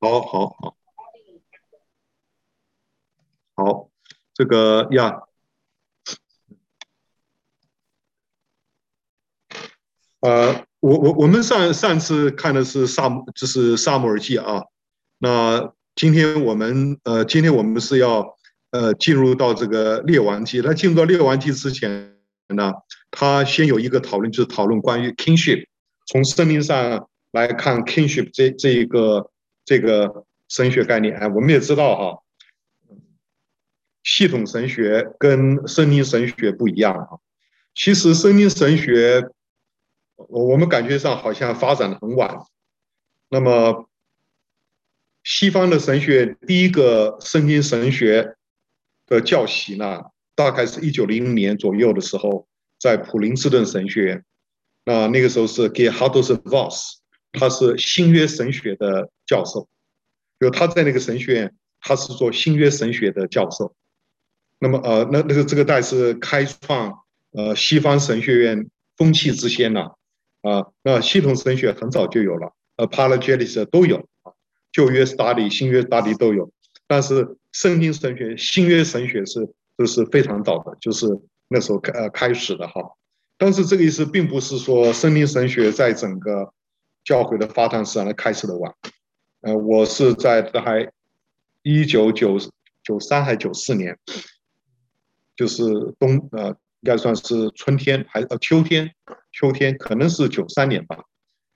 好好好，好，这个呀，呃，我我我们上上次看的是撒，就是萨姆尔记啊，那今天我们呃，今天我们是要呃进入到这个列王记。那进入到列王记之前呢，他先有一个讨论，就是讨论关于 kingship，从圣经上来看 kingship 这这一个。这个神学概念，哎，我们也知道哈，系统神学跟圣经神学不一样哈。其实圣经神学，我我们感觉上好像发展的很晚。那么，西方的神学第一个圣经神学的教习呢，大概是一九零零年左右的时候，在普林斯顿神学院。那那个时候是 Gerhardus Voss。他是新约神学的教授，就他在那个神学院，他是做新约神学的教授。那么呃，那那个这个代是开创呃西方神学院风气之先呐，啊，那系统神学很早就有了，Apologetics 都有啊，旧约 study、新约 study 都有，但是圣经神学、新约神学是都是非常早的，就是那时候开呃开始的哈。但是这个意思并不是说圣经神学在整个教会的发展史上来开始的晚，呃，我是在大概一九九九三还九四年，就是冬呃，应该算是春天还呃秋天，秋天可能是九三年吧。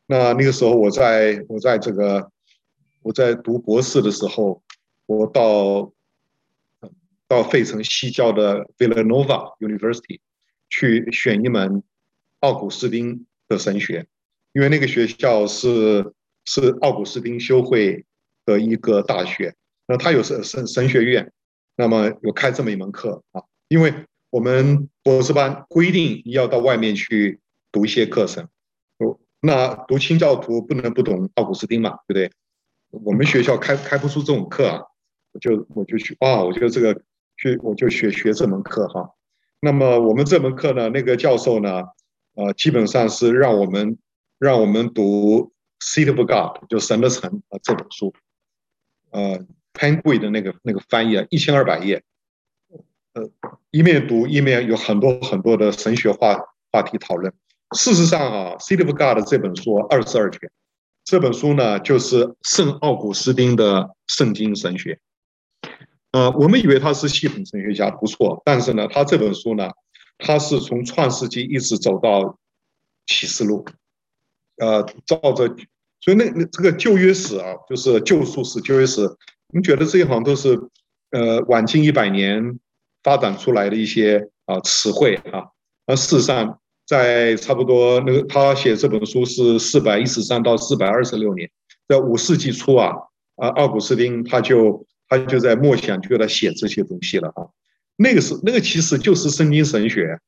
那那个时候我在我在这个我在读博士的时候，我到到费城西郊的 Villanova University 去选一门奥古斯丁的神学。因为那个学校是是奥古斯丁修会的一个大学，那他有神神神学院，那么有开这么一门课啊。因为我们博士班规定要到外面去读一些课程，那读清教徒不能不懂奥古斯丁嘛，对不对？我们学校开开不出这种课啊，我就我就去啊，我觉得这个去我就学学这门课哈。那么我们这门课呢，那个教授呢，呃，基本上是让我们。让我们读《City of God》就神的城啊这本书，呃，Penguin 的那个那个翻译啊，一千二百页，呃，一面读一面有很多很多的神学话话题讨论。事实上啊，《City of God》这本书二十二卷，这本书呢就是圣奥古斯丁的圣经神学。呃，我们以为他是系统神学家，不错，但是呢，他这本书呢，他是从创世纪一直走到启示录。呃，照着，所以那那这个旧约史啊，就是救赎史、旧约史，你觉得这一行都是呃晚近一百年发展出来的一些啊词汇啊。而事实上，在差不多那个他写这本书是四百一十三到四百二十六年，在五世纪初啊，啊奥古斯丁他就他就在默想，就在写这些东西了啊。那个是那个其实就是圣经神学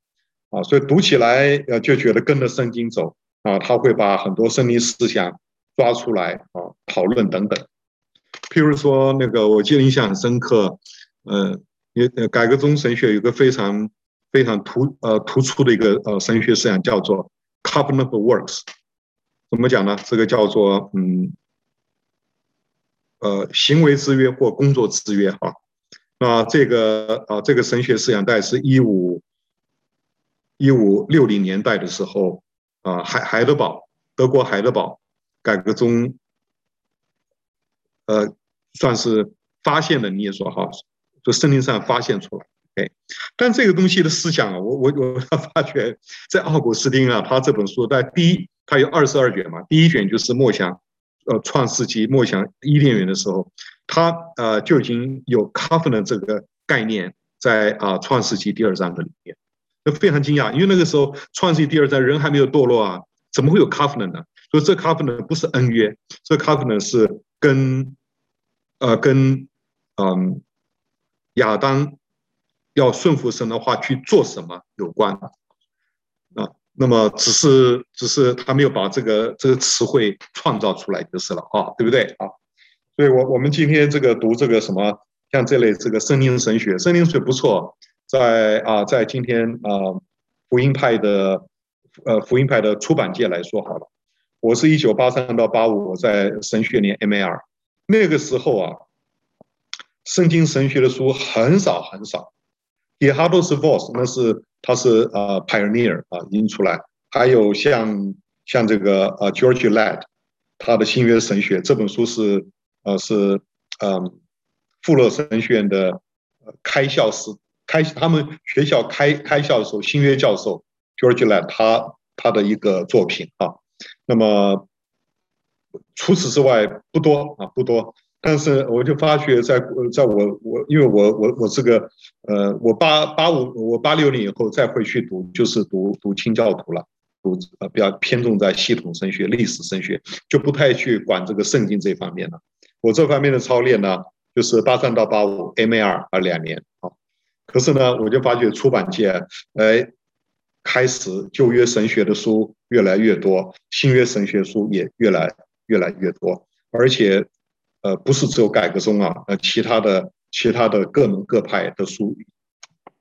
啊，所以读起来呃就觉得跟着圣经走。啊，他会把很多圣经思想抓出来啊，讨论等等。譬如说，那个我记得印象很深刻，呃，改革宗神学有个非常非常突呃突出的一个呃神学思想，叫做 Covenant of Works。怎么讲呢？这个叫做嗯呃行为制约或工作制约哈。那这个啊这个神学思想，大概是一五一五六零年代的时候。啊，海海德堡，德国海德堡改革中，呃，算是发现的，你也说哈，就圣经上发现出来，哎，但这个东西的思想啊，我我我发觉在奥古斯丁啊，他这本书在第一，他有二十二卷嘛，第一卷就是默想，呃，创世纪默想伊甸园的时候，他呃就已经有 covenant 这个概念在啊创世纪第二章的里面。就非常惊讶，因为那个时候创世纪第二章人还没有堕落啊，怎么会有 covenant 呢？所以这 covenant 不是恩约，这 covenant 是跟呃跟嗯亚当要顺服神的话去做什么有关啊。那么只是只是他没有把这个这个词汇创造出来就是了啊，对不对啊？所以我我们今天这个读这个什么像这类这个森林神学，森林神学不错。在啊，在今天啊，福音派的呃福音派的出版界来说好了，我是一九八三到八五我在神学年 MAR，那个时候啊，圣经神学的书很少很少。Gerhardus Voss 那是他是呃 pioneer 啊，已经出来。还有像像这个呃 George Ladd，他的新约神学这本书是呃是嗯富勒神学院的开校时开他们学校开开校的时候，新约教授 George Land 他他的一个作品啊。那么除此之外不多啊不多。但是我就发觉在，在我我因为我我我这个呃，我八八五我八六年以后再回去读，就是读读清教徒了，读呃比较偏重在系统神学、历史神学，就不太去管这个圣经这方面了。我这方面的操练呢，就是八三到八五 MA2 啊两年啊。可是呢，我就发觉出版界哎开始旧约神学的书越来越多，新约神学书也越来越来越多，而且。呃，不是只有改革宗啊，呃，其他的其他的各门各派的书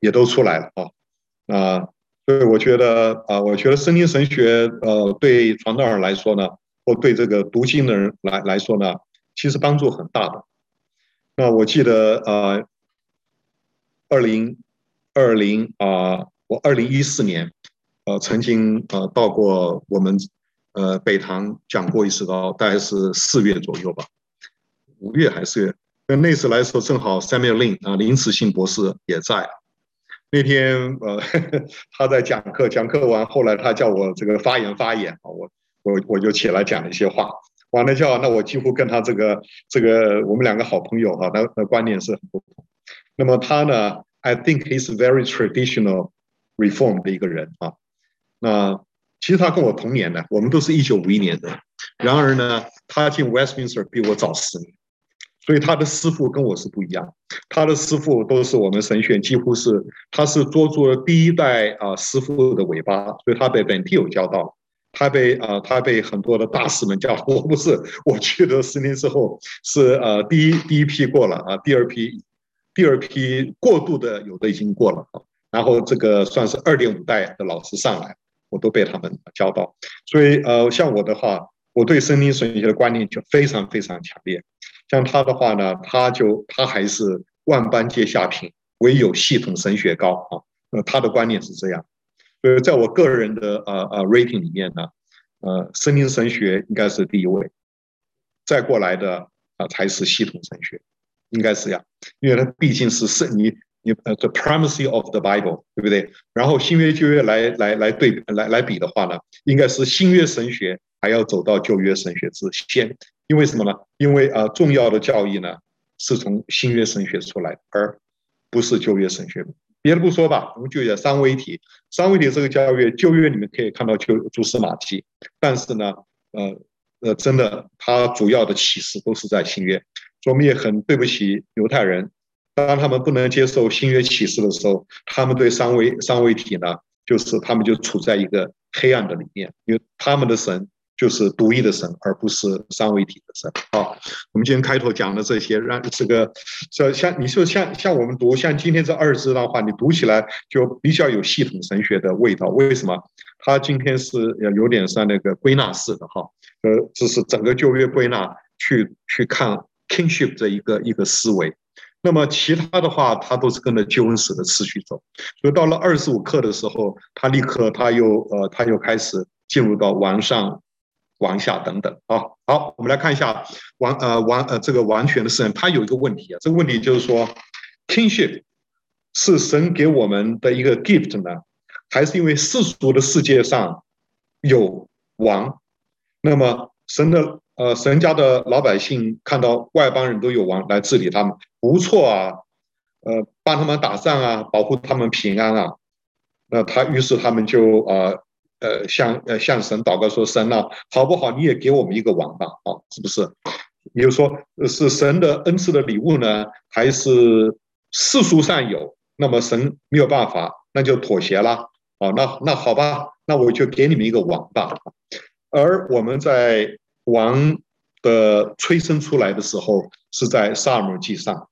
也都出来了啊，啊，所以我觉得啊，我觉得圣经神学呃，对传道人来说呢，或对这个读经的人来来说呢，其实帮助很大的。那我记得呃，二零二零啊，我二零一四年呃，曾经呃到过我们呃北堂讲过一次，大概是四月左右吧。五月还是月，那那次来说正好 Samuel Lin 啊林慈信博士也在。那天呃 他在讲课，讲课完后来他叫我这个发言发言啊，我我我就起来讲了一些话。完了叫那我几乎跟他这个这个我们两个好朋友哈，那那观念是很不同。那么他呢，I think he's very traditional reform 的一个人啊。那其实他跟我同年的，我们都是一九五一年的。然而呢，他进 Westminster 比我早十年。所以他的师傅跟我是不一样，他的师傅都是我们神学院几乎是，他是捉住了第一代啊师傅的尾巴，所以他被本地有教到，他被啊他被很多的大师们教导。我不是，我去了十年之后是呃第一第一批过了啊，第二批第二批过渡的有的已经过了啊，然后这个算是二点五代的老师上来，我都被他们教到。所以呃像我的话，我对森林神学的观念就非常非常强烈。像他的话呢，他就他还是万般皆下品，唯有系统神学高啊。那他的观念是这样，所以在我个人的呃呃 rating 里面呢，呃，森林神学应该是第一位，再过来的啊才是系统神学，应该是呀，因为它毕竟是圣你你呃 the primacy of the Bible，对不对？然后新约旧约来来来对来来比的话呢，应该是新约神学还要走到旧约神学之先。因为什么呢？因为啊，重要的教义呢是从新约神学出来，而不是旧约神学。别的不说吧，我们就讲三位一体。三位一体这个教义，旧约里面可以看到就蛛丝马迹，但是呢，呃呃，真的，它主要的启示都是在新约。所以我们也很对不起犹太人，当他们不能接受新约启示的时候，他们对三位三位一体呢，就是他们就处在一个黑暗的里面，因为他们的神。就是独一的神，而不是三位一体的神。好，我们今天开头讲的这些，让这个这像你说像像我们读像今天这二字的话，你读起来就比较有系统神学的味道。为什么？他今天是有点像那个归纳式的哈，呃，这是整个旧约归纳去去看 kingship 这一个一个思维。那么其他的话，他都是跟着救恩史的次序走。所以到了二十五课的时候，他立刻他又呃他又开始进入到王上。王下等等啊，好，我们来看一下完呃完呃这个完全的圣，他有一个问题啊，这个问题就是说，kingship 是神给我们的一个 gift 呢，还是因为世俗的世界上有王？那么神的呃神家的老百姓看到外邦人都有王来治理他们，不错啊，呃帮他们打仗啊，保护他们平安啊，那他于是他们就。呃呃，向呃向神祷告说：“神啊，好不好？你也给我们一个王吧，啊，是不是？你就说，是神的恩赐的礼物呢，还是世俗上有？那么神没有办法，那就妥协了。啊，那那好吧，那我就给你们一个王吧。而我们在王的催生出来的时候，是在撒母耳记上，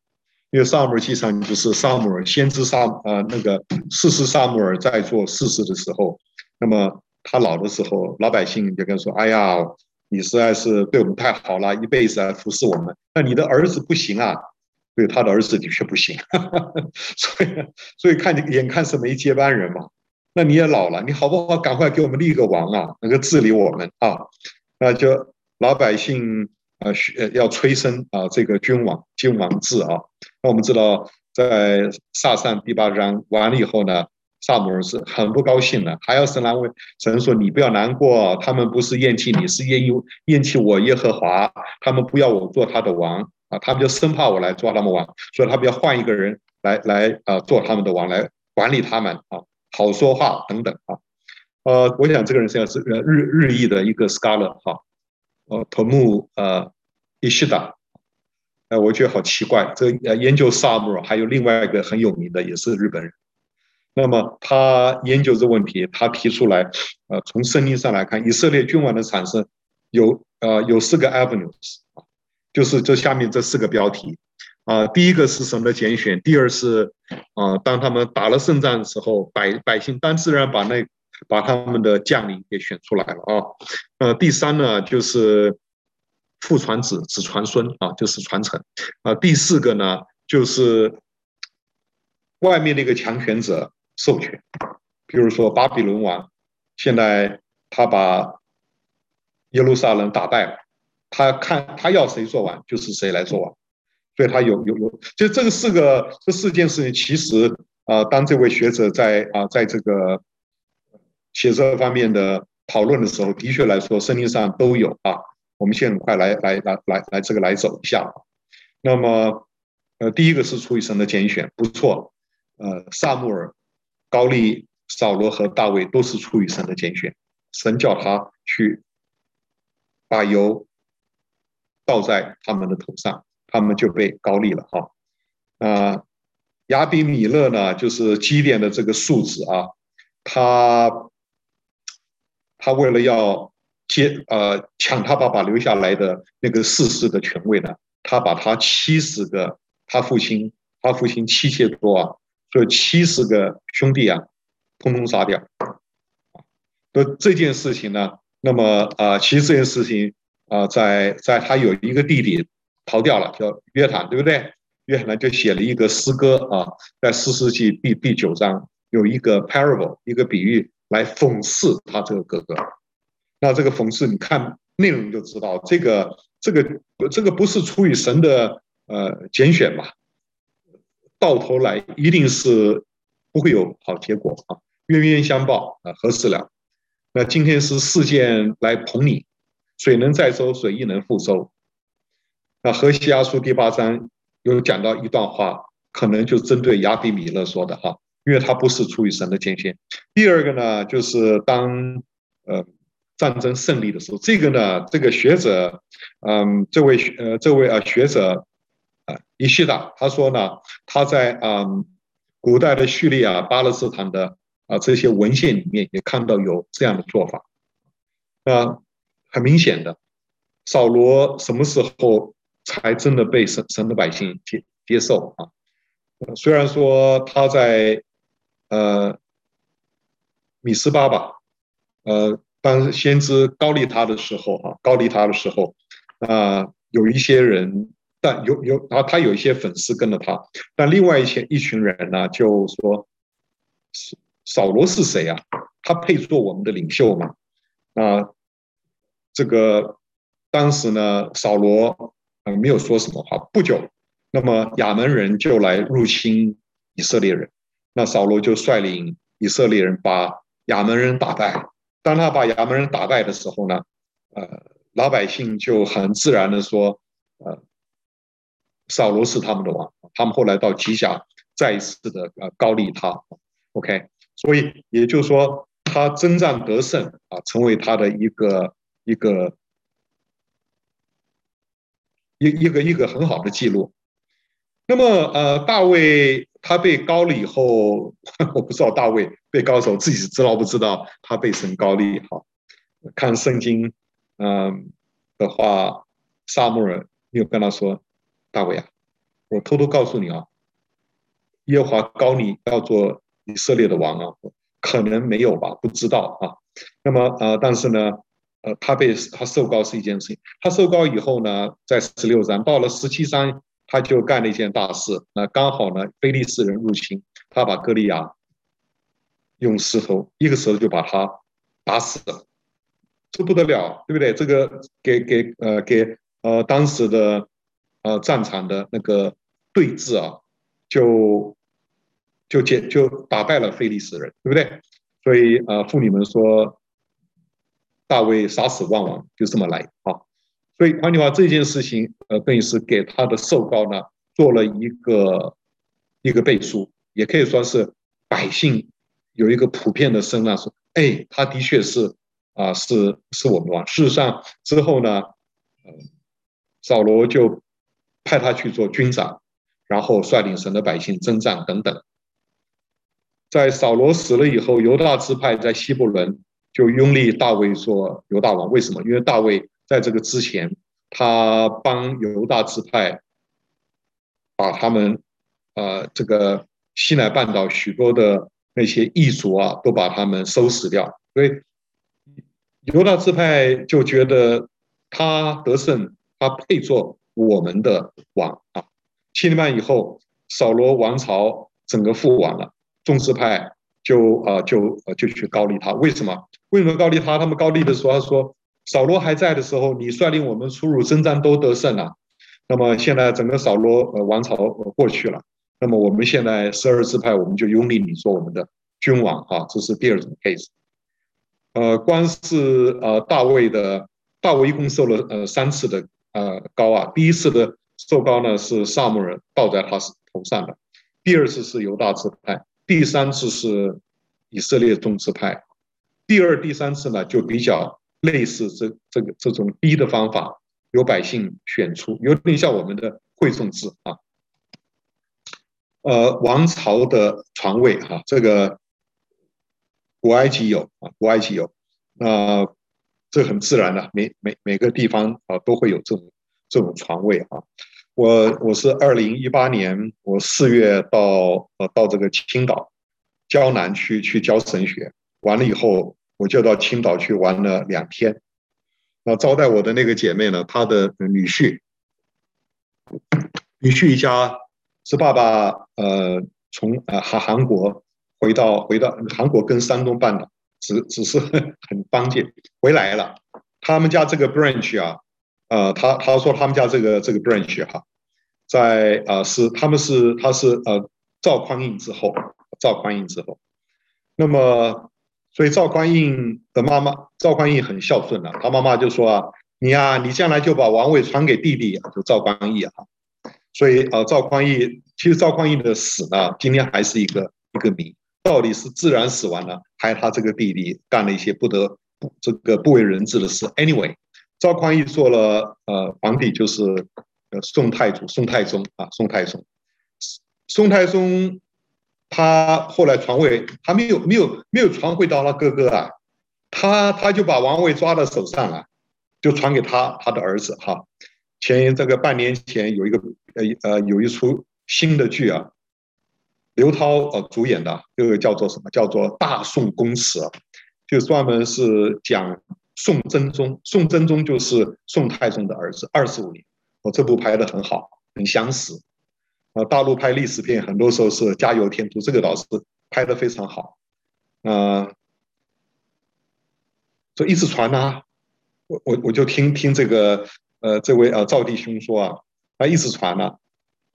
因为撒母耳记上就是撒母耳先知撒呃那个士师撒母耳在做士师的时候。”那么他老的时候，老百姓就跟说：“哎呀，你实在是对我们太好了，一辈子来服侍我们。那你的儿子不行啊，对，他的儿子的确不行，所以所以看你眼看是没接班人嘛。那你也老了，你好不好？赶快给我们立个王啊，能够治理我们啊。那就老百姓啊，需要催生啊这个君王君王制啊。那我们知道，在撒上第八章完了以后呢，撒母耳是很不高兴的，还要神难为神说：“你不要难过，他们不是厌弃你，是厌忧厌弃我耶和华，他们不要我做他的王啊，他们就生怕我来做他们王，所以他们要换一个人来来啊做他们的王，来管理他们啊。”好说话等等啊，呃，我想这个人现在是呃日日裔的一个 scholar 哈，呃，头目呃伊西达，呃，我觉得好奇怪，这呃研究萨姆还有另外一个很有名的也是日本人，那么他研究这问题，他提出来，呃，从圣经上来看，以色列君王的产生有呃有四个 avenues 啊，就是这下面这四个标题。啊，第一个是神的拣选，第二是啊，当他们打了胜仗的时候，百百姓当自然把那把他们的将领给选出来了啊。呃，第三呢就是父传子，子传孙啊，就是传承啊。第四个呢就是外面那个强权者授权，比如说巴比伦王，现在他把耶路撒冷打败了，他看他要谁做王，就是谁来做王。所以他有有有，就这个四个这四件事情，其实啊，当这位学者在啊，在这个写这方面的讨论的时候，的确来说，圣经上都有啊。我们先很快来来来来来这个来走一下。那么，呃，第一个是出于神的拣选，不错。呃，撒母耳、高利、扫罗和大卫都是出于神的拣选，神叫他去把油倒在他们的头上。他们就被膏立了哈，啊，亚比米勒呢，就是基甸的这个数字啊，他他为了要接呃抢他爸爸留下来的那个世世的权位呢，他把他七十个他父亲他父亲妻妾多啊，所以七十个兄弟啊，通通杀掉。那这件事情呢，那么啊，其实这件事情啊，在在他有一个弟弟。逃掉了，叫约坦，对不对？约坦就写了一个诗歌啊，在四世纪第第九章有一个 parable，一个比喻来讽刺他这个哥哥。那这个讽刺，你看内容就知道，这个这个这个不是出于神的呃拣选嘛，到头来一定是不会有好结果啊，冤冤相报啊，何时了？那今天是事件来捧你，水能载舟，水亦能覆舟。那河西阿书第八章有讲到一段话，可能就针对亚比米勒说的哈，因为他不是出于神的拣选。第二个呢，就是当呃战争胜利的时候，这个呢，这个学者，嗯，这位呃这位啊学者啊伊西达他说呢，他在嗯古代的叙利亚、巴勒斯坦的啊这些文献里面也看到有这样的做法。啊，很明显的，扫罗什么时候？才真的被神神的百姓接接受啊！虽然说他在呃米斯巴吧，呃当先知高利他的时候啊，高利他的时候啊，有一些人，但有有啊，他有一些粉丝跟着他，但另外一些一群人呢，就说扫罗是谁啊？他配做我们的领袖吗？啊，这个当时呢，扫罗。啊，没有说什么话。不久，那么亚门人就来入侵以色列人，那扫罗就率领以色列人把亚扪人打败。当他把亚扪人打败的时候呢，呃，老百姓就很自然的说，呃，扫罗是他们的王。他们后来到吉甲再一次的呃高立他。OK，所以也就是说，他征战得胜啊，成为他的一个一个。一一个一个很好的记录，那么呃，大卫他被高了以后，我不知道大卫被高的时候自己知道不知道他被神膏立哈？看圣经嗯的话，撒母耳又跟他说，大卫啊，我偷偷告诉你啊，耶和华高你要做以色列的王啊，可能没有吧，不知道啊。那么呃，但是呢，呃，他被他受高是一件事情。他受高以后呢，在十六章到了十七章，他就干了一件大事。那刚好呢，非利士人入侵，他把歌利亚用石头一个石头就把他打死了，这不得了，对不对？这个给给呃给呃当时的呃战场的那个对峙啊，就就解就打败了非利士人，对不对？所以呃妇女们说。大卫杀死万王，就这么来啊！所以换句话，这件事情呃，等于是给他的受膏呢做了一个一个背书，也可以说是百姓有一个普遍的声浪说：哎，他的确是啊，是是我们王。事实上之后呢，呃，扫罗就派他去做军长，然后率领神的百姓征战等等。在扫罗死了以后，犹大支派在希伯伦。就拥立大卫做犹大王，为什么？因为大卫在这个之前，他帮犹大支派把他们，呃，这个西奈半岛许多的那些异族啊，都把他们收拾掉。所以犹大支派就觉得他得胜，他配做我们的王啊。七年半以后，扫罗王朝整个覆亡了，众支派就啊、就就去高立他，为什么？为什么高立他？他们高立的时候，他说：“扫罗还在的时候，你率领我们出入征战都得胜了。那么现在整个扫罗呃王朝过去了，那么我们现在十二支派，我们就拥立你做我们的君王啊。这是第二种 case。呃，光是呃大卫的，大卫一共受了呃三次的呃膏啊。第一次的受膏呢是撒母耳倒在他头上的，第二次是犹大支派，第三次是以色列众支派。”第二、第三次呢，就比较类似这这个这种逼的方法，由百姓选出，有点像我们的会众制啊。呃，王朝的传位哈，这个古埃及有啊，古埃及有，那这很自然的，每每每个地方啊都会有这种这种传位啊。我我是二零一八年我四月到呃到这个青岛胶南区去教神学，完了以后。我就到青岛去玩了两天，那招待我的那个姐妹呢，她的女婿，女婿一家是爸爸呃从呃韩韩国回到回到韩国跟山东半岛，只只是很方便回来了。他们家这个 branch 啊，呃，他他说他们家这个这个 branch 哈、在呃是他们是他是呃赵匡胤之后，赵匡胤之后，那么。所以赵匡胤的妈妈赵匡胤很孝顺啊，他妈妈就说啊，你、啊，你将来就把王位传给弟弟啊，就赵匡义啊。所以啊，赵匡胤其实赵匡胤的死呢，今天还是一个一个谜，到底是自然死亡呢，还是他这个弟弟干了一些不得不这个不为人知的事？Anyway，赵匡胤做了呃皇帝，就是呃宋太祖宋太宗啊，宋太宗，宋太宗。他后来传位，他没有没有没有传回到他哥哥啊，他他就把王位抓到手上了，就传给他他的儿子哈。前这个半年前有一个呃呃有一出新的剧啊，刘涛呃主演的，这个叫做什么？叫做《大宋宫词》，就专门是讲宋真宗，宋真宗就是宋太宗的儿子，二十五年，我这部拍得很好，很相似。啊，大陆拍历史片很多时候是加油添醋，这个倒是拍的非常好。啊，就一直传呐、我我我就听听这个呃这位呃赵弟兄说啊，他一直传呐、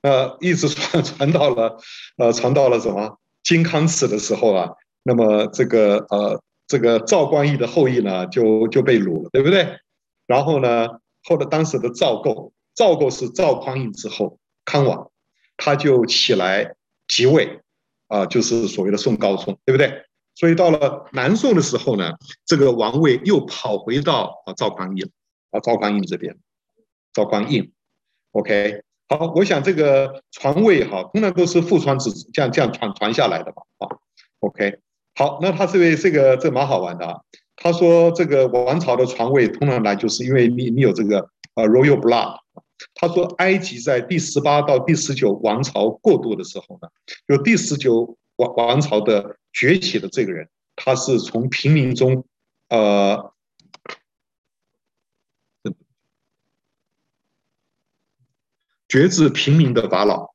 呃一直传 传到了呃传到了什么金康始的时候啊，那么这个呃这个赵光义的后裔呢就就被掳了，对不对？然后呢，后来当时的赵构，赵构是赵匡胤之后康王。他就起来即位，啊，就是所谓的宋高宗，对不对？所以到了南宋的时候呢，这个王位又跑回到啊赵匡胤，啊赵匡胤这边，赵匡胤，OK，好，我想这个传位哈，通常都是父传子这样这样传传下来的嘛，啊，OK，好，那他这位这个这蛮好玩的啊，他说这个王朝的传位通常来就是因为你你有这个呃 royal blood。他说，埃及在第十八到第十九王朝过渡的时候呢，就第十九王王朝的崛起的这个人，他是从平民中，呃，觉自平民的法老。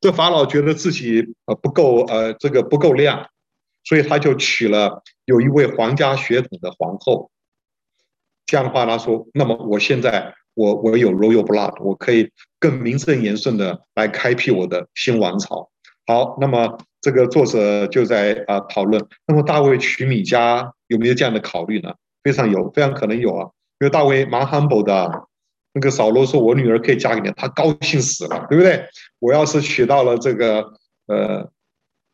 这法老觉得自己呃不够呃这个不够亮，所以他就娶了有一位皇家血统的皇后。这样的话，他说：“那么我现在我我有 royal blood，我可以更名正言顺的来开辟我的新王朝。”好，那么这个作者就在啊讨论，那么大卫娶米迦有没有这样的考虑呢？非常有，非常可能有啊，因为大卫蛮 humble 的。那个扫罗说：“我女儿可以嫁给你。”他高兴死了，对不对？我要是娶到了这个呃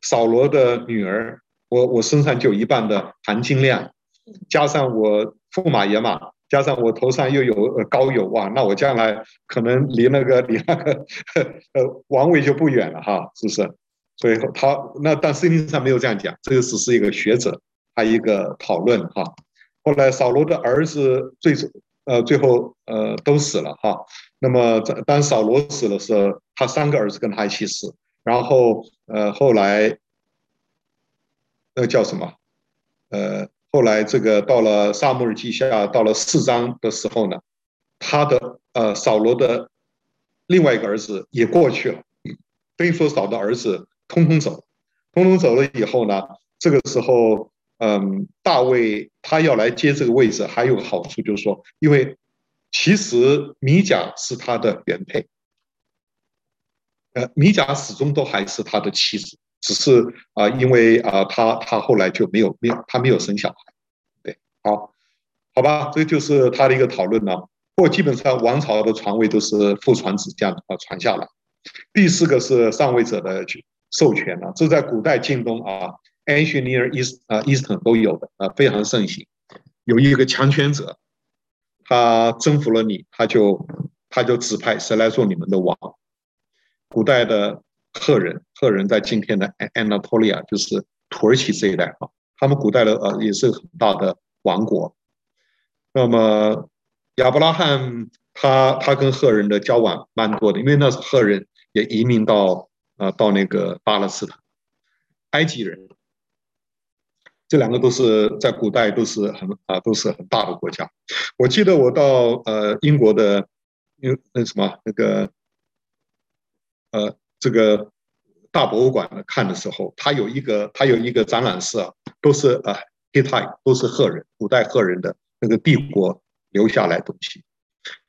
扫罗的女儿，我我身上就有一半的含金量，加上我驸马野马，加上我头上又有高油哇，那我将来可能离那个 离那个呃王位就不远了哈，是不是？所以他那但圣经上没有这样讲，这个只是一个学者他一个讨论哈。后来扫罗的儿子最呃，最后呃都死了哈。那么当扫罗死的时候，他三个儿子跟他一起死。然后呃后来那个叫什么？呃后来这个到了撒母耳记下到了四章的时候呢，他的呃扫罗的另外一个儿子也过去了。等于说扫的儿子通通走，通通走了以后呢，这个时候。嗯，大卫他要来接这个位置，还有个好处就是说，因为其实米甲是他的原配，呃，米甲始终都还是他的妻子，只是啊、因为啊、他他后来就没有没有他没有生小孩，对，好，好吧，这就是他的一个讨论了。不过基本上王朝的传位都是父传子这样啊传下来。第四个是上位者的授权了，这在古代近东啊。Ancient Near East 啊，Eastern 都有的啊，非常盛行。有一个强权者，他征服了你，他就他就指派谁来做你们的王。古代的赫人，赫人在今天的 Anatolia，就是土耳其这一带啊，他们古代的呃也是很大的王国。那么亚伯拉罕他他跟赫人的交往蛮多的，因为那时赫人也移民到啊到那个巴勒斯坦，埃及人。这两个都是在古代都是很啊，都是很大的国家。我记得我到呃英国的，那那什么那个呃这个大博物馆看的时候，它有一个它有一个展览室啊，都是啊 hitai 都是赫人，古代赫人的那个帝国留下来东西。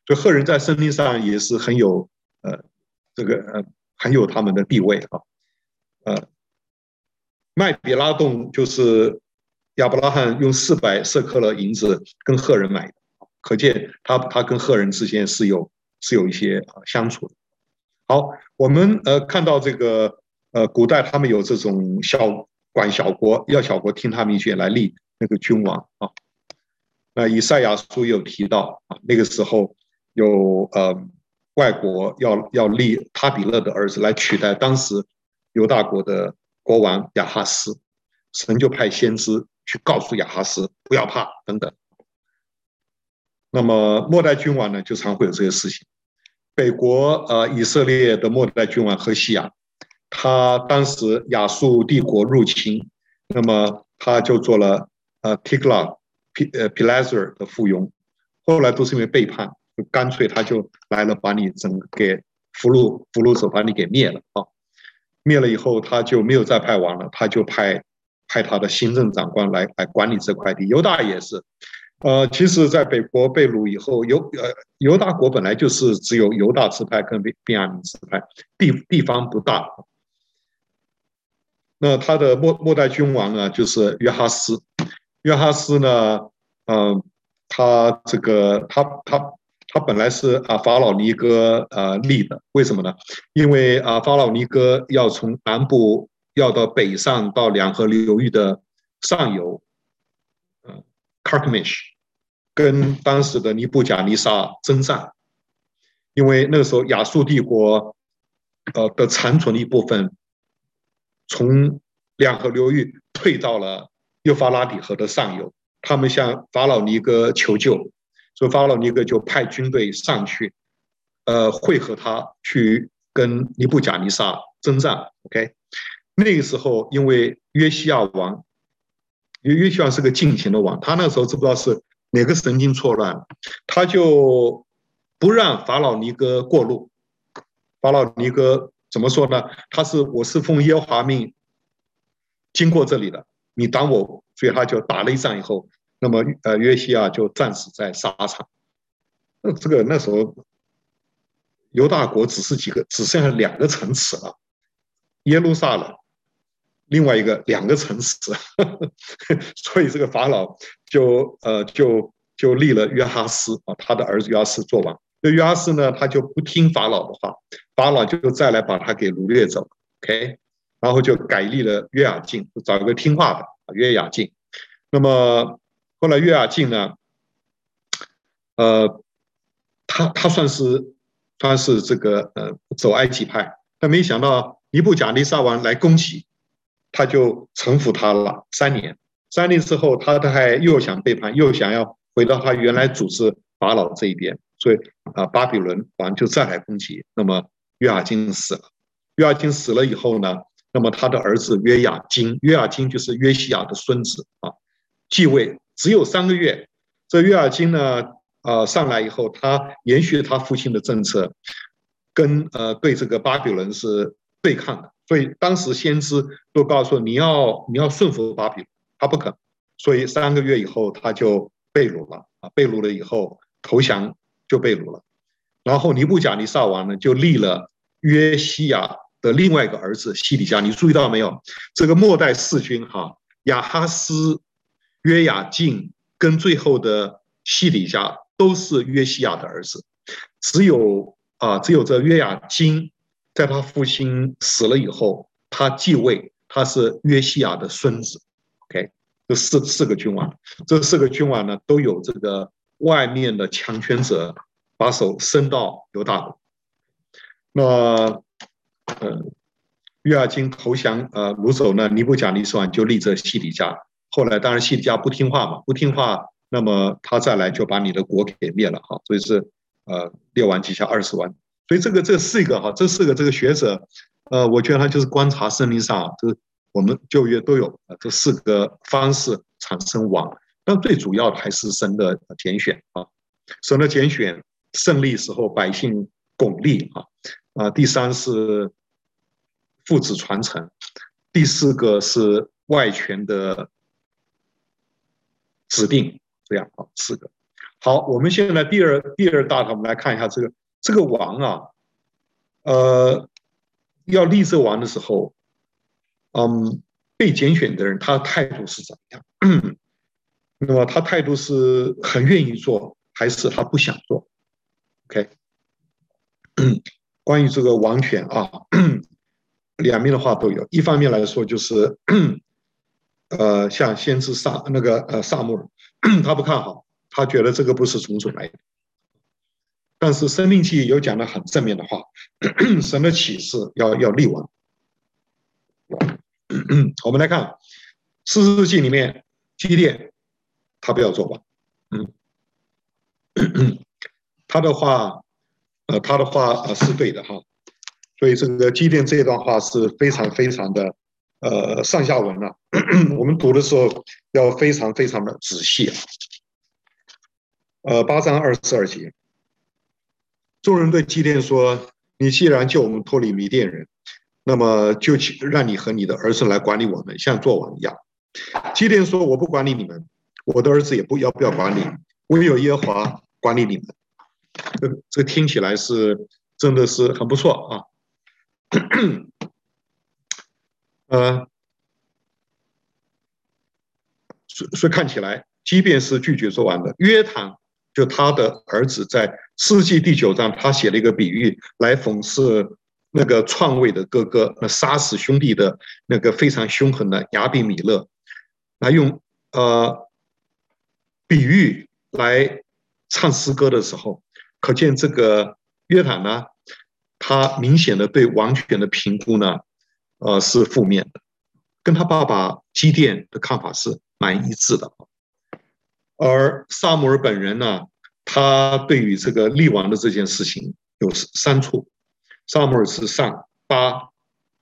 所以赫人在圣经上也是很有呃这个呃很有他们的地位啊。呃，麦比拉洞就是。亚伯拉罕用四百舍克勒银子跟赫人买的，可见他他跟赫人之间是有是有一些啊相处的。好，我们呃看到这个呃古代他们有这种小管小国，要小国听他们一句来立那个君王啊。那以赛亚书有提到啊，那个时候有呃外国要要立他比勒的儿子来取代当时犹大国的国王亚哈斯，神就派先知。去告诉亚哈斯不要怕等等。那么末代君王呢，就常会有这些事情。北国呃以色列的末代君王何西亚，他当时亚述帝国入侵，那么他就做了呃提格拉皮呃皮拉塞尔的附庸，后来都是因为背叛，就干脆他就来了，把你整给俘虏俘虏走，把你给灭了啊！灭了以后，他就没有再派王了，他就派。派他的行政长官来来管理这块地，犹大也是，呃，其实，在北国被掳以后，犹呃犹大国本来就是只有犹大支派跟便雅悯支派，地地方不大。那他的末末代君王呢，就是约哈斯，约哈斯呢，嗯、呃，他这个他他他本来是啊法老尼哥呃立的，为什么呢？因为啊法老尼哥要从南部。要到北上到两河流域的上游，嗯，Carchemish 跟当时的尼布甲尼撒征战，因为那个时候亚述帝国，呃的残存的一部分，从两河流域退到了幼发拉底河的上游，他们向法老尼哥求救，所以法老尼哥就派军队上去，呃，会合他去跟尼布甲尼撒征战，OK。那个时候，因为约西亚王，约约西亚是个敬虔的王，他那时候知不知道是哪个神经错乱，他就不让法老尼哥过路，法老尼哥怎么说呢？他是我是奉耶和华命经过这里的，你挡我，所以他就打了一仗以后，那么呃约西亚就战死在沙场。那这个那时候犹大国只是几个，只剩下两个城池了，耶路撒冷，另外一个两个城池，所以这个法老就呃就就立了约哈斯啊，他的儿子约哈斯做王。那约哈斯呢，他就不听法老的话，法老就再来把他给掳掠走，OK，然后就改立了约雅敬，找一个听话的约雅敬。那么后来约雅敬呢，呃，他他算是他是这个呃走埃及派，但没想到尼布甲尼撒王来攻击，他就臣服他了三年。三年之后，他他还又想背叛，又想要回到他原来主持法老这一边。所以啊，巴比伦王就再来攻击。那么约雅斤死了，约雅斤死了以后呢，那么他的儿子约雅金，约雅金就是约西亚的孙子啊，继位只有三个月。这约雅金呢，呃，上来以后，他延续他父亲的政策，跟呃对这个巴比伦是对抗的。所以当时先知都告诉你要你要顺服巴比，他不肯。所以三个月以后他就被掳了啊，被掳了以后投降。就被掳了，然后尼布甲尼撒王呢就立了约西亚的另外一个儿子西底家。你注意到没有？这个末代四君哈，亚哈斯、约雅敬跟最后的西底家都是约西亚的儿子，只有啊，只有这约雅斤在他父亲死了以后，他继位，他是约西亚的孙子。OK，这四四个君王，这四个君王呢都有这个。外面的强权者把手伸到犹大国，那呃，约雅斤投降呃掳走呢，尼布甲尼撒王就立这西底家。后来当然西底家不听话嘛，不听话，那么他再来就把你的国给灭了哈。所以是呃六王记下二十万。所以这个这四个哈，这四个这个学者，呃，我觉得他就是观察圣经上，就我们旧约都有这四个方式产生王。但最主要的还是神的拣选啊，神的拣选胜利时候百姓巩立啊啊，第三是父子传承，第四个是外权的指定，这样啊四个。好，我们现在第二第二大，我们来看一下这个这个王啊，呃，要立这王的时候，嗯，被拣选的人他的态度是怎么样？那么他态度是很愿意做，还是他不想做？OK，关于这个王权啊，两面的话都有。一方面来说，就是呃，像先知撒那个呃撒母，他不看好，他觉得这个不是从主来的。但是生命记有讲的很正面的话，神的启示要要立王。我们来看士师记里面基甸。他不要做王，嗯，他的话，呃，他的话呃是对的哈，所以这个基甸这一段话是非常非常的，呃，上下文了，我们读的时候要非常非常的仔细啊。呃，八章二十二节，众人对基甸说：“你既然救我们脱离迷甸人，那么就请让你和你的儿子来管理我们，像做王一样。”基甸说：“我不管理你们。”我的儿子也不要不要管理，唯有耶和华管理你们。这这听起来是真的是很不错啊。呃，所所以看起来，即便是拒绝做王的约坦，就他的儿子，在世纪第九章，他写了一个比喻来讽刺那个篡位的哥哥，那杀死兄弟的那个非常凶狠的亚比米勒，来用呃。比喻来唱诗歌的时候，可见这个约坦呢，他明显的对王权的评估呢，呃是负面的，跟他爸爸基甸的看法是蛮一致的。而撒母耳本人呢，他对于这个立王的这件事情有三处，撒母耳是上八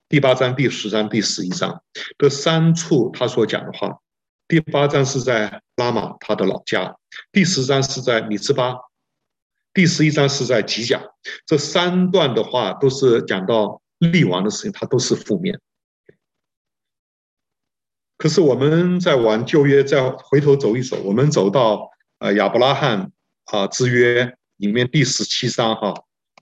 第八章、第十章、第十一章这三处他所讲的话。第八章是在拉玛他的老家，第十章是在米兹巴，第十一章是在吉甲，这三段的话都是讲到立王的事情，它都是负面。可是我们在往旧约再回头走一走，我们走到呃亚伯拉罕啊之约里面第十七章哈，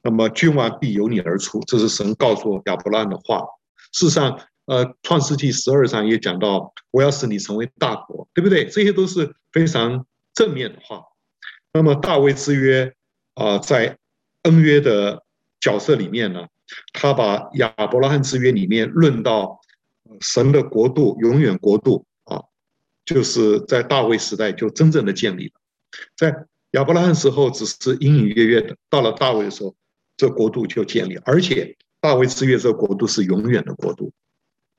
那么君王必由你而出，这是神告诉亚伯拉罕的话。事实上，呃，创世纪十二章也讲到，我要使你成为大国，对不对？这些都是非常正面的话。那么大卫之约啊，在恩约的角色里面呢，他把亚伯拉罕之约里面论到。神的国度永远国度啊，就是在大卫时代就真正的建立了，在亚伯拉罕时候只是隐隐约约的，到了大卫的时候，这国度就建立，而且大卫之约这个国度是永远的国度。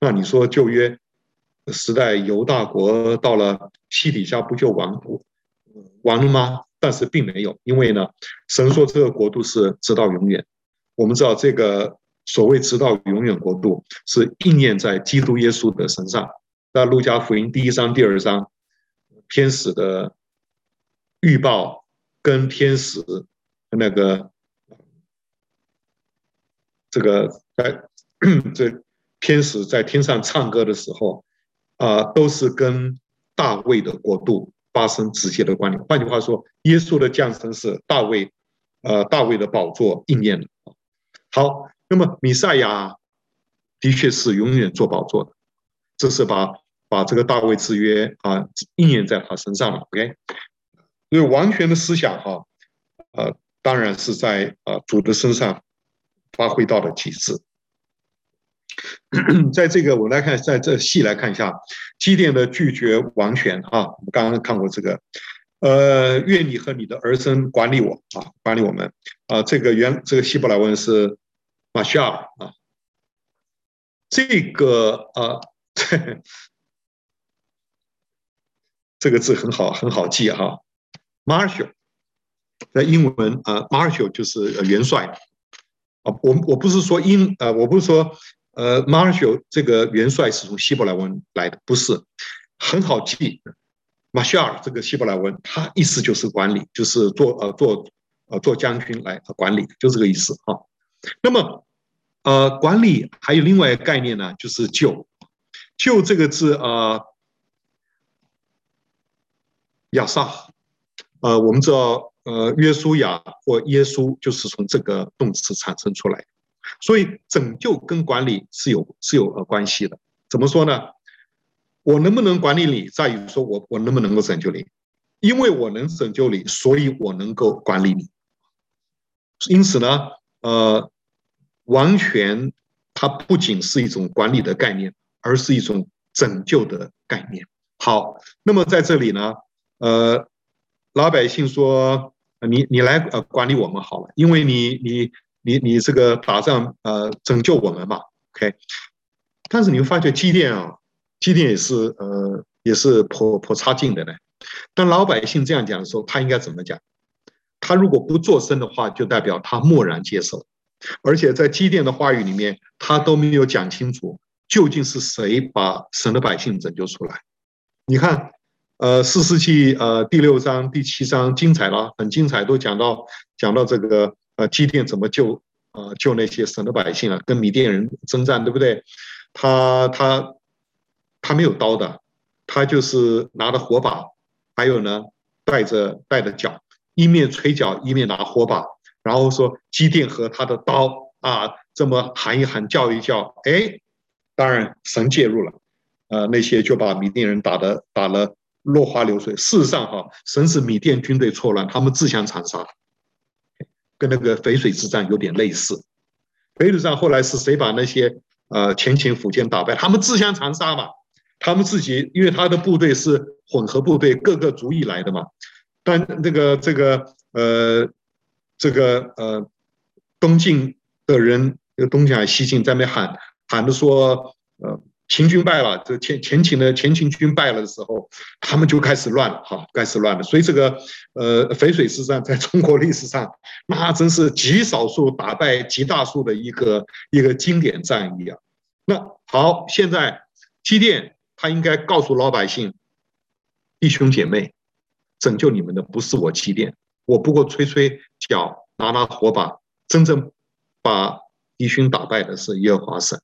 那你说旧约时代犹大国到了西底家不就亡亡了吗？但是并没有，因为呢，神说这个国度是直到永远。我们知道这个。所谓直到永远国度，是应验在基督耶稣的身上。那路加福音第一章、第二章，天使的预报跟天使那个这个在这 天使在天上唱歌的时候，啊，都是跟大卫的国度发生直接的关联。换句话说，耶稣的降生是大卫，呃，大卫的宝座应验了。好。那么，米赛亚的确是永远做宝座的，这是把把这个大卫之约啊应验在他身上了。OK，所以王权的思想哈，呃，当然是在呃主的身上发挥到了极致。在这个我来看，在这细来看一下，基甸的拒绝王权啊，我们刚刚看过这个，呃，愿你和你的儿孙管理我啊，管理我们啊，这个原这个希伯来文是。马歇尔啊，这个啊，这个字很好，很好记哈。Marshall，在英文啊，Marshall 就是元帅啊。我我不是说英啊，我不是说呃，Marshall 这个元帅是从希伯来文来的，不是很好记。马歇尔这个希伯来文，它意思就是管理，就是做呃做呃做将军来管理，就这个意思哈。那么，呃，管理还有另外一个概念呢，就是救。救这个字啊，亚萨，呃，我们知道，呃，约书亚或耶稣就是从这个动词产生出来，所以拯救跟管理是有是有呃关系的。怎么说呢？我能不能管理你，在于说我我能不能够拯救你，因为我能拯救你，所以我能够管理你。因此呢，呃。王权，它不仅是一种管理的概念，而是一种拯救的概念。好，那么在这里呢，呃，老百姓说，你你来呃管理我们好了，因为你你你你这个打仗呃拯救我们嘛，OK。但是你会发觉基甸啊，基甸也是呃也是颇颇差劲的呢。当老百姓这样讲的时候，他应该怎么讲？他如果不作声的话，就代表他默然接受。而且在基甸的话语里面，他都没有讲清楚究竟是谁把神的百姓拯救出来。你看，呃，四世纪呃第六章、第七章精彩了，很精彩，都讲到讲到这个呃基甸怎么救呃救那些神的百姓啊，跟米甸人征战，对不对？他他他没有刀的，他就是拿着火把，还有呢带着带着脚，一面吹脚一面拿火把。然后说基甸和他的刀啊，这么喊一喊叫一叫，哎，当然神介入了，呃，那些就把米甸人打得打了落花流水。事实上哈，神使米甸军队错乱，他们自相残杀，跟那个淝水之战有点类似。淝水之战后来是谁把那些呃前秦苻坚打败？他们自相残杀嘛，他们自己因为他的部队是混合部队，各个族裔来的嘛，但这个这个呃。这个呃，东晋的人，东晋还西晋在那喊喊着说，呃，秦军败了，这前前秦的前秦军败了的时候，他们就开始乱了，哈，开始乱了。所以这个呃，淝水之战在中国历史上，那真是极少数打败极大数的一个一个经典战役啊。那好，现在机电他应该告诉老百姓，弟兄姐妹，拯救你们的不是我机电。我不过吹吹脚，拿拿火把，真正把敌军打败的是耶和华神，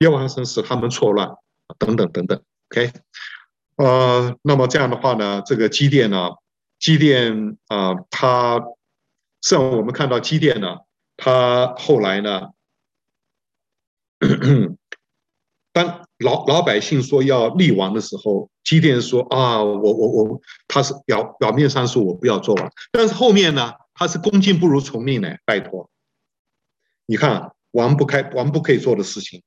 耶和华神使他们错乱，等等等等。OK，呃，那么这样的话呢，这个基甸呢，基甸啊，他实际上我们看到基甸呢，他后来呢，当老老百姓说要立王的时候，基甸说啊，我我我，他是表表面上说我不要做王，但是后面呢，他是恭敬不如从命呢，拜托。你看，王不开，王不可以做的事情，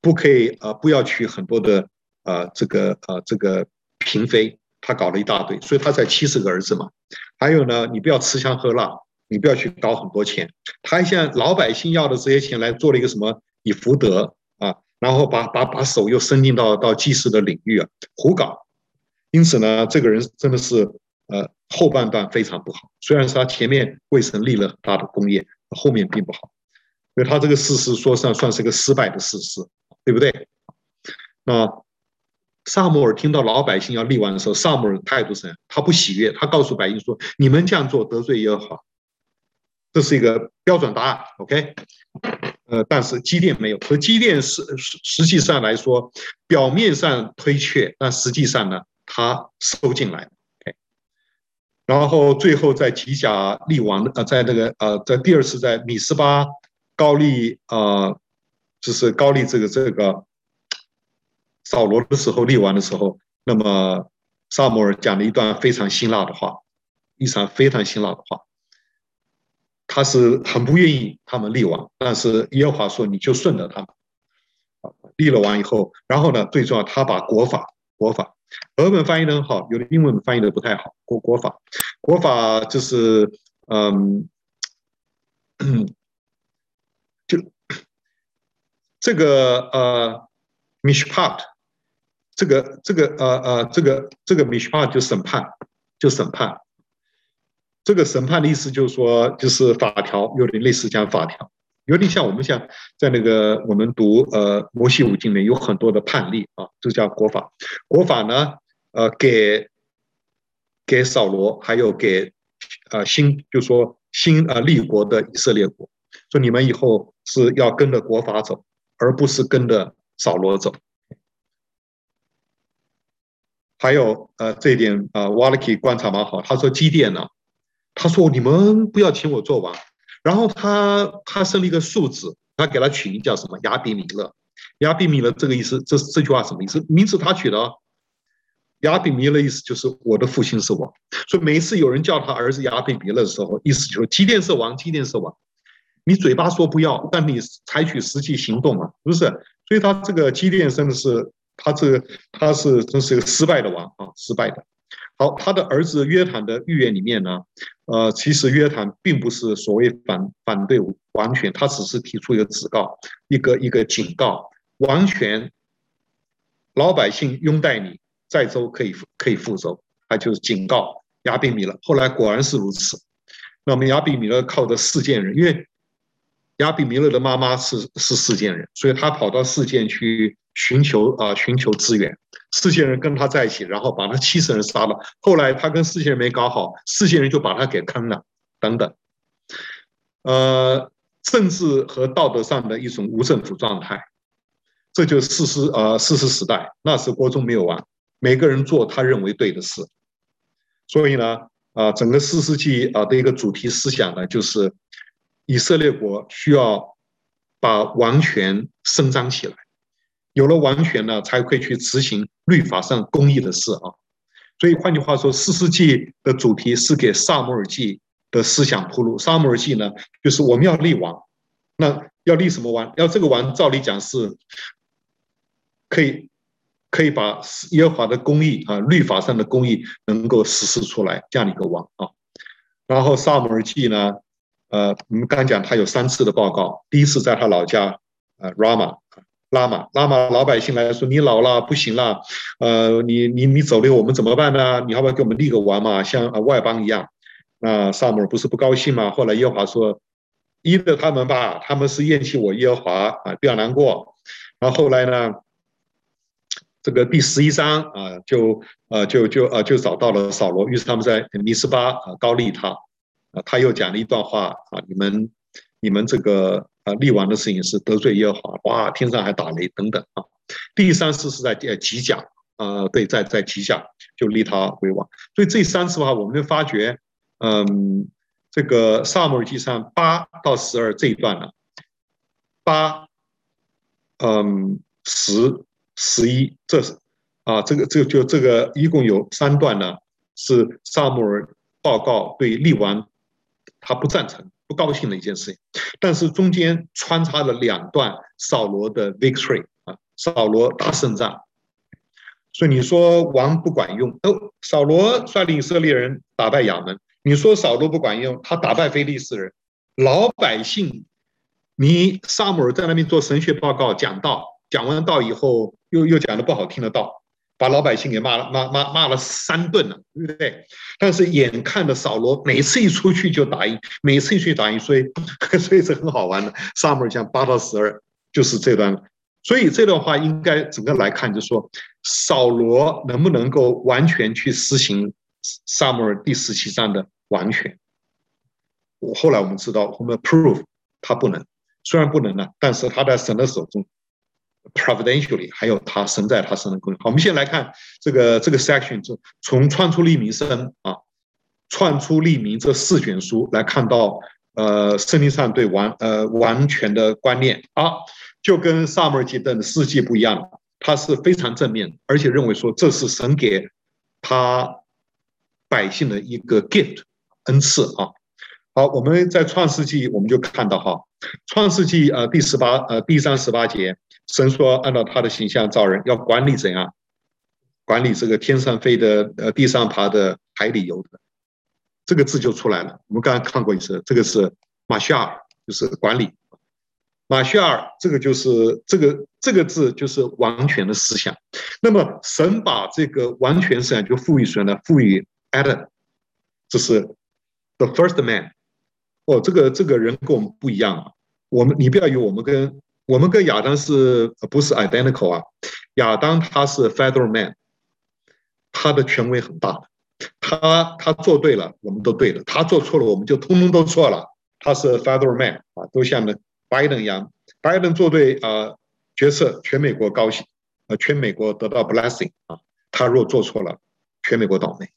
不可以呃，不要娶很多的呃，这个呃，这个嫔妃，他搞了一大堆，所以他才七十个儿子嘛。还有呢，你不要吃香喝辣，你不要去搞很多钱，他还向老百姓要的这些钱来做了一个什么以福德。然后把把把手又伸进到到祭祀的领域啊，胡搞。因此呢，这个人真的是呃后半段非常不好。虽然是他前面为神立了很大的功业，后面并不好。所以他这个事实说上算是个失败的事实，对不对？那萨摩尔听到老百姓要立王的时候，萨摩尔态度是？他不喜悦，他告诉百姓说：“你们这样做得罪耶和华。”这是一个标准答案，OK。呃，但是基甸没有，和基甸实实实际上来说，表面上推却，但实际上呢，他收进来，OK。然后最后在提甲立王的，呃，在那个呃，在第二次在米斯巴高利呃，就是高利这个这个扫罗的时候立王的时候，那么撒摩尔讲了一段非常辛辣的话，一场非常辛辣的话。他是很不愿意他们立王，但是耶和华说你就顺着他们，立了王以后，然后呢，最重要他把国法国法，俄文翻译的很好，有的英文翻译的不太好。国国法国法就是嗯，就这个呃，mishpat，这个这个呃呃这个这个 mishpat 就审判就审判。这个审判的意思就是说，就是法条，有点类似讲法条，有点像我们像在那个我们读呃摩西五经里面有很多的判例啊，这叫国法。国法呢，呃，给给扫罗，还有给呃新，就说新呃立国的以色列国，说你们以后是要跟着国法走，而不是跟着扫罗走。还有呃这一点啊，瓦勒基观察蛮好，他说基甸呢。他说：“你们不要请我做王。”然后他他生了一个庶子，他给他取名叫什么？亚比米勒。亚比米勒这个意思，这这句话什么意思？名字他取的哦。亚比米勒意思就是我的父亲是王。所以每一次有人叫他儿子亚比米勒的时候，意思就是基甸是王，基甸是王。你嘴巴说不要，但你采取实际行动嘛，是不是？所以他这个基甸真的是，他这个他是真是一个失败的王啊，失败的。好，他的儿子约坦的预言里面呢，呃，其实约坦并不是所谓反反对王权，他只是提出一个指告，一个一个警告，王权，老百姓拥戴你，载舟可以可以覆舟，他就是警告亚比米勒。后来果然是如此，那么亚比米勒靠着示剑人，因为亚比米勒的妈妈是是示剑人，所以他跑到示剑去寻求啊寻求资源。示剑人跟他在一起，然后把他七十人杀了。后来他跟示剑人没搞好，示剑人就把他给坑了，等等。呃，政治和道德上的一种无政府状态，这就是士师呃士师时代，那时国中没有完，每个人做他认为对的事。所以呢，啊、整个四世纪啊的一个主题思想呢，就是以色列国需要把王权伸张起来。有了王权呢，才会去执行律法上公义的事啊。所以换句话说，四世纪的主题是给撒母耳记的思想铺路。撒母耳记呢，就是我们要立王，那要立什么王？要这个王，照理讲是可以可以把耶和华的公义啊，律法上的公义能够实施出来这样的一个王啊。然后萨姆尔记呢，呃，我们刚讲他有三次的报告，第一次在他老家呃，Rama。拉玛，拉玛老百姓来说，你老了不行了，呃，你你你走了，我们怎么办呢？你要不要给我们立个王嘛？像外邦一样。那撒母耳不是不高兴吗？后来耶和华说：“依着他们吧，他们是厌弃我耶和华啊，不要难过。”然后后来呢，这个第十一章啊，就呃就就呃就找到了扫罗，于是他们在米斯巴啊高利他。啊，他又讲了一段话啊，你们你们这个啊立王的事情是得罪耶和华，哇，天上还打雷等等啊。第三次是在呃吉甲啊，对，在在吉甲就立他为王。所以这三次的话，我们就发觉，嗯，这个撒母耳记上八到十二这一段呢，八，嗯，十十一，这是啊，这个这个就这个一共有三段呢，是撒母耳报告对立王他不赞成、不高兴的一件事情，但是中间穿插了两段扫罗的 victory 啊。扫罗打胜仗，所以你说王不管用哦。扫罗率领以色列人打败亚门，你说扫罗不管用，他打败非利士人，老百姓，你撒母耳在那边做神学报告讲道，讲完道以后又又讲的不好听的道，把老百姓给骂了骂骂骂了三顿了，对不对？但是眼看着扫罗每次一出去就打赢，每次一出去打赢，所以 所以是很好玩的。撒母耳讲八到十二就是这段。所以这段话应该整个来看，就是说，扫罗能不能够完全去实行撒母耳第十七章的王权？我后来我们知道，我们 prove 他不能，虽然不能呢，但是他在神的手中，providentially 还有他神在他身的功能。好，我们先来看这个这个 section，从从创出利民生啊，创出利民这四卷书来看到，呃，圣经上对完呃完全的观念啊。就跟撒母耳记的事迹不一样，他是非常正面，而且认为说这是神给他百姓的一个 gift 恩赐啊。好，我们在创世纪我们就看到哈，创世纪呃第十八呃第三十八节，神说按照他的形象造人，要管理怎样？管理这个天上飞的呃地上爬的海里游的，这个字就出来了。我们刚刚看过一次，这个是马夏尔，就是管理。马歇尔，这个就是这个这个字就是王权的思想。那么神把这个王权思想就赋予谁呢？赋予 Adam，这是 the first man。哦，这个这个人跟我们不一样啊。我们你不要以为我们跟我们跟亚当是不是 identical 啊？亚当他是 federal man，他的权威很大，他他做对了，我们都对了；他做错了，我们就通通都错了。他是 federal man 啊，都像那。拜登一样，拜登做对啊决策，全美国高兴，啊，全美国得到 blessing 啊。他若做错了，全美国倒霉。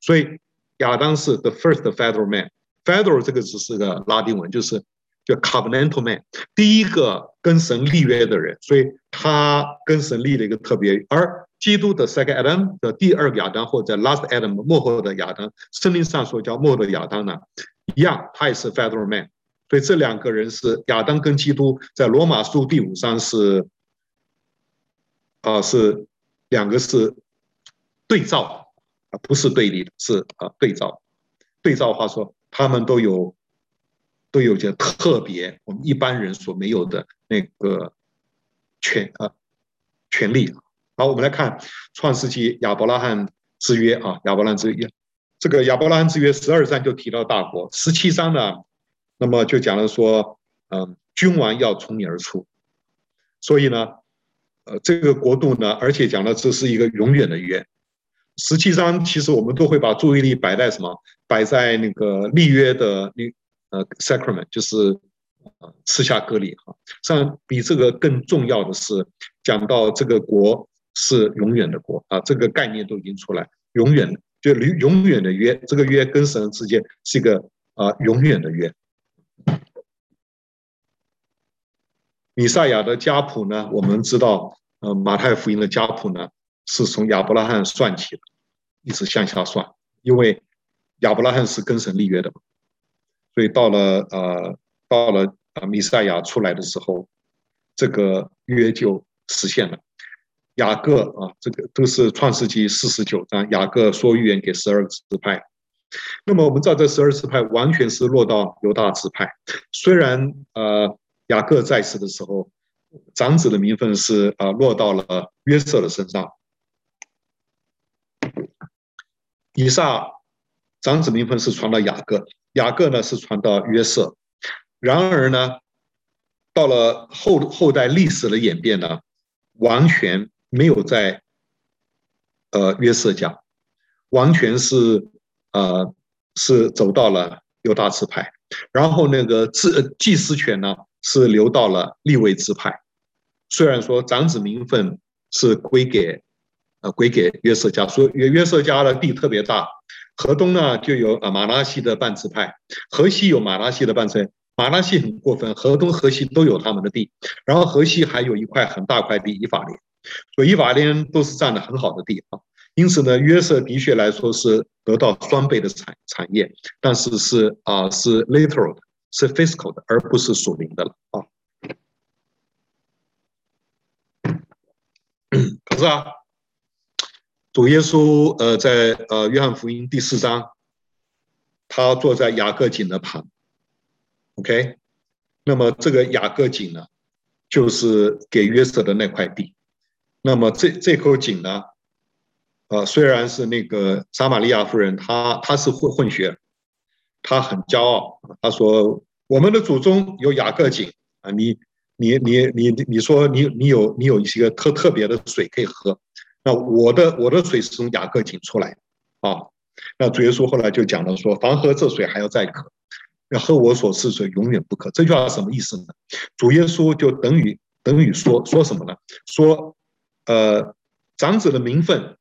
所以亚当是 the first federal man。Federal 这个字是个拉丁文，就是叫 covenantal man，第一个跟神立约的人。所以他跟神立了一个特别。而基督的 second Adam 的第二个亚当，或者 last Adam 末后的亚当，圣经上说叫末的亚当呢，一样，他也是 federal man。所以这两个人是亚当跟基督，在罗马书第五章是，啊是两个是对照啊，不是对立的，是啊对照。对照话说，他们都有都有些特别，我们一般人所没有的那个权啊权利。好，我们来看创世纪亚伯拉罕之约啊，亚伯拉罕之约，这个亚伯拉罕之约十二章就提到大国，十七章呢。那么就讲了说，嗯，君王要从你而出，所以呢，呃，这个国度呢，而且讲了这是一个永远的约。十七章其实我们都会把注意力摆在什么？摆在那个立约的那呃 sacrament，就是呃赐下割礼哈。像比这个更重要的是讲到这个国是永远的国啊，这个概念都已经出来，永远就永永远的约，这个约跟神之间是一个啊、永远的约。米赛亚的家谱呢？我们知道，呃，马太福音的家谱呢，是从亚伯拉罕算起的，一直向下算，因为亚伯拉罕是跟神立约的嘛，所以到了呃，到了呃，弥赛亚出来的时候，这个约就实现了。雅各啊，这个都是创世纪四十九章，雅各说预言给十二支派。那么我们知道，这十二支派完全是落到犹大支派，虽然呃。雅各在世的时候，长子的名分是啊，落到了约瑟的身上。以撒长子名分是传到雅各，雅各呢是传到约瑟。然而呢，到了后后代历史的演变呢，王权没有在呃约瑟家，王权是呃是走到了犹大支派，然后那个祭祭司权呢是留到了利未支派。虽然说长子名分是归给归给约瑟家，所以约约瑟家的地特别大。河东呢就有啊马拉西的半支派，河西有马拉西的半支派。玛拿西很过分，河东河西都有他们的地，然后河西还有一块很大块地以法莲，所以以法莲都是占的很好的地方。因此呢，约瑟的确来说是得到双倍的产产业，但是是啊、是 literal 的，是 physical 的，而不是属灵的了啊。可是啊，主耶稣呃在呃约翰福音第四章，他坐在雅各井的旁。OK，那么这个雅各井呢，就是给约瑟的那块地。那么这这口井呢，呃，虽然是那个撒玛利亚夫人，她她是混混血，她很骄傲，她说我们的祖宗有雅各井啊，你你你你你说你你有你有一些特特别的水可以喝，那我的我的水是从雅各井出来啊。那主耶稣后来就讲了说，凡喝这水还要再渴。要喝我所赐水，永远不渴。这句话什么意思呢？主耶稣就等于等于说说什么呢？说，呃，长子的名分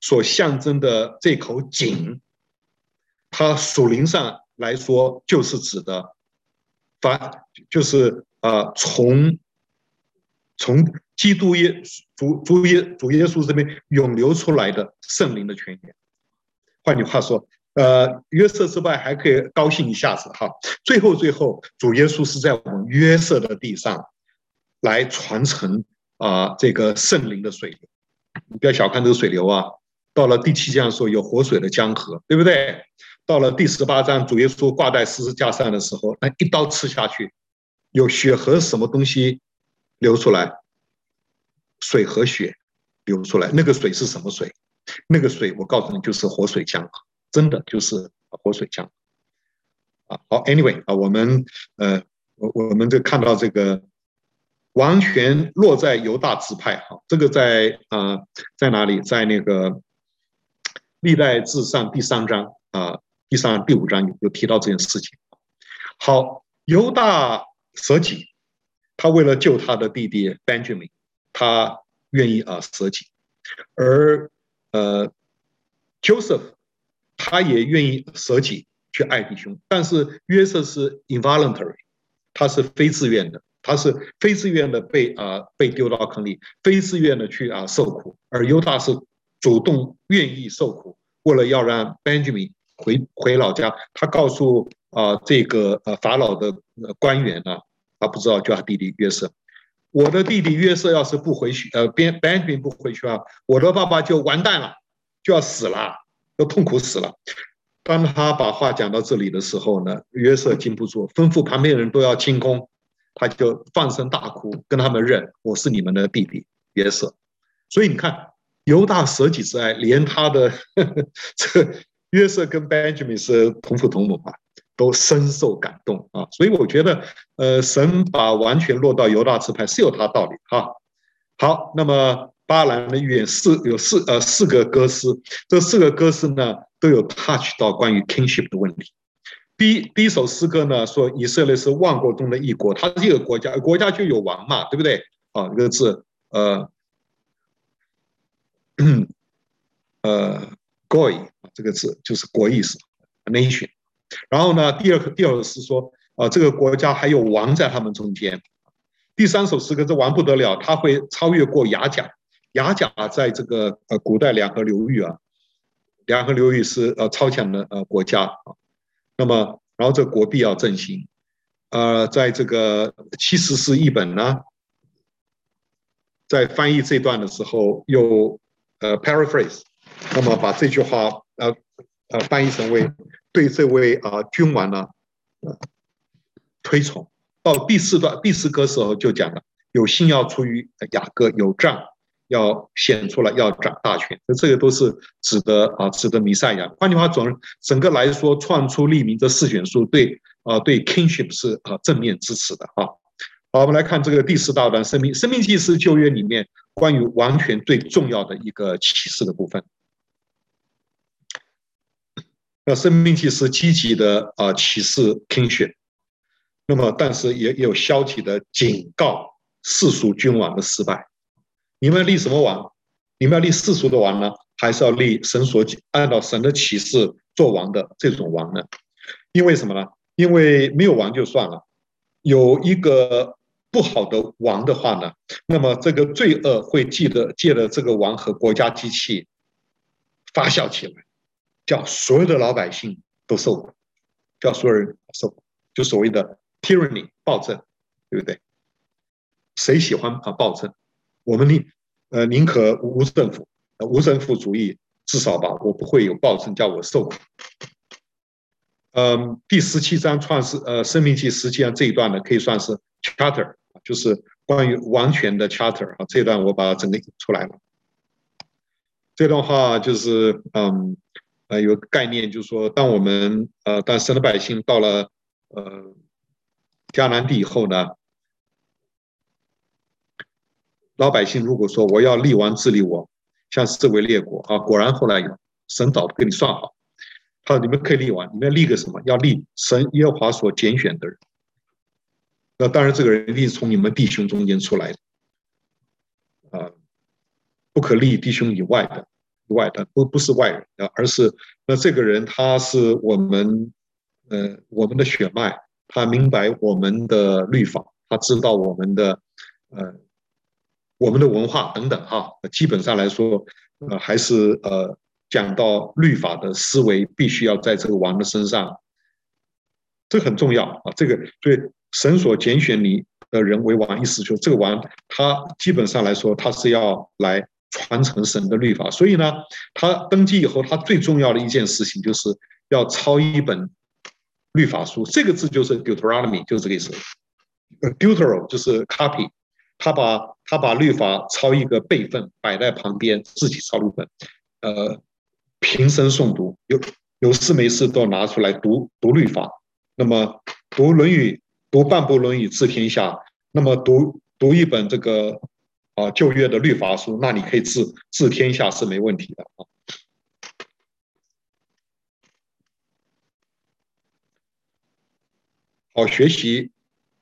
所象征的这口井，它属灵上来说就是指的，发就是啊，从从基督耶主主耶主耶稣这边涌流出来的圣灵的泉源。换句话说。呃，约瑟之外还可以高兴一下子哈。最后，最后，主耶稣是在我们约瑟的地上来传承啊，这个圣灵的水流。你不要小看这个水流啊。到了第七章的时候，有活水的江河，对不对？到了第十八章，主耶稣挂在十字架上的时候，那一刀刺下去，有血和什么东西流出来？水和血流出来，那个水是什么水？那个水，我告诉你，就是活水江。真的就是活水江啊！好，Anyway 啊，我们呃，我我们就看到这个王权落在犹大支派哈，这个在啊在哪里？在那个历代志上第三章啊，第三第五章有有提到这件事情。好，犹大舍己，他为了救他的弟弟 Benjamin，他愿意啊舍己，而呃 Joseph。他也愿意舍己去爱弟兄，但是约瑟是 involuntary，他是非自愿的，他是非自愿的被啊、被丢到坑里，非自愿的去啊、受苦，而犹大是主动愿意受苦，为了要让 Benjamin 回回老家，他告诉啊、这个呃法老的官员呢，他不知道叫他弟弟约瑟，我的弟弟约瑟要是不回去，呃，Ben Benjamin 不回去啊，我的爸爸就完蛋了，就要死了。要痛苦死了。当他把话讲到这里的时候呢，约瑟禁不住，吩咐旁边的人都要清空，他就放声大哭，跟他们认我是你们的弟弟约瑟。所以你看，犹大舍己之爱，连他的呵呵 这约瑟跟 Benjamin 是同父同母嘛，都深受感动啊。所以我觉得，呃，神把完全落到犹大支派是有他道理哈。好，那么。巴兰的预言四有四呃四个歌诗，这四个歌诗呢都有 touch 到关于 kingship 的问题。第一第一首诗歌呢说以色列是万国中的一国，它是一个国家，国家就有王嘛，对不对？啊，这个字呃呃 goy 这个字就是国意思 nation。然后呢，第二个第二个是说啊，这个国家还有王在他们中间。第三首诗歌这王不得了，他会超越过亚甲。亚甲在这个呃古代两河流域啊，两河流域是呃超强的呃国家啊。那么，然后这国必要振兴，呃，在这个七十是译本呢，在翻译这段的时候又呃 paraphrase，那么把这句话呃呃翻译成为对这位啊君王呢呃推崇。到第四段第四歌时候就讲了，有信要出于雅各，有杖。要显出来，要掌大权，那这个都是指的啊，指的弥赛亚。换句话总整个来说，创出利民这四卷书对啊，对 kingship 是啊正面支持的啊。好，我们来看这个第四大段，生命生命记是旧约里面关于王权最重要的一个启示的部分。那生命记是积极的啊启示听选那么但是也有消极的警告世俗君王的失败。你们要立什么王？你们要立世俗的王呢，还是要立神所按照神的启示做王的这种王呢？因为什么呢？因为没有王就算了，有一个不好的王的话呢，那么这个罪恶会记得借着这个王和国家机器发酵起来。叫所有的老百姓都受苦，叫所有人受苦，就所谓的 tyranny 暴政，对不对？谁喜欢啊暴政？我们宁呃宁可无政府，无政府主义，至少吧，我不会有暴政叫我受苦。嗯，第十七章创世呃生命记实际上这一段呢，可以算是 charter，就是关于王权的 charter 啊。这一段我把它整个引出来了。这段话就是嗯。呃，有概念，就是说，当我们呃，当神的百姓到了呃迦南地以后呢，老百姓如果说我要立王治理我，像四围列国啊，果然后来有神早给你算好，他说你们可以立王，你们立个什么？要立神耶和华所拣选的人。那当然，这个人一定是从你们弟兄中间出来的，啊，不可立弟兄以外的。外的不不是外人啊，而是那这个人他是我们呃我们的血脉，他明白我们的律法，他知道我们的呃我们的文化等等哈。基本上来说，呃还是呃讲到律法的思维必须要在这个王的身上，这很重要啊。这个所以神所拣选你的人为王，意思就是这个王他基本上来说他是要来。传承神的律法，所以呢，他登基以后，他最重要的一件事情就是要抄一本律法书。这个字就是 Deuteronomy，就是这个意思。Deutero 就是 copy，他把他把律法抄一个备份摆在旁边，自己抄一本，呃，平生诵读，有有事没事都要拿出来读读律法。那么读《论语》，读半部《论语》治天下。那么读读一本这个。啊，旧约的律法书，那你可以治治天下是没问题的啊。好，学习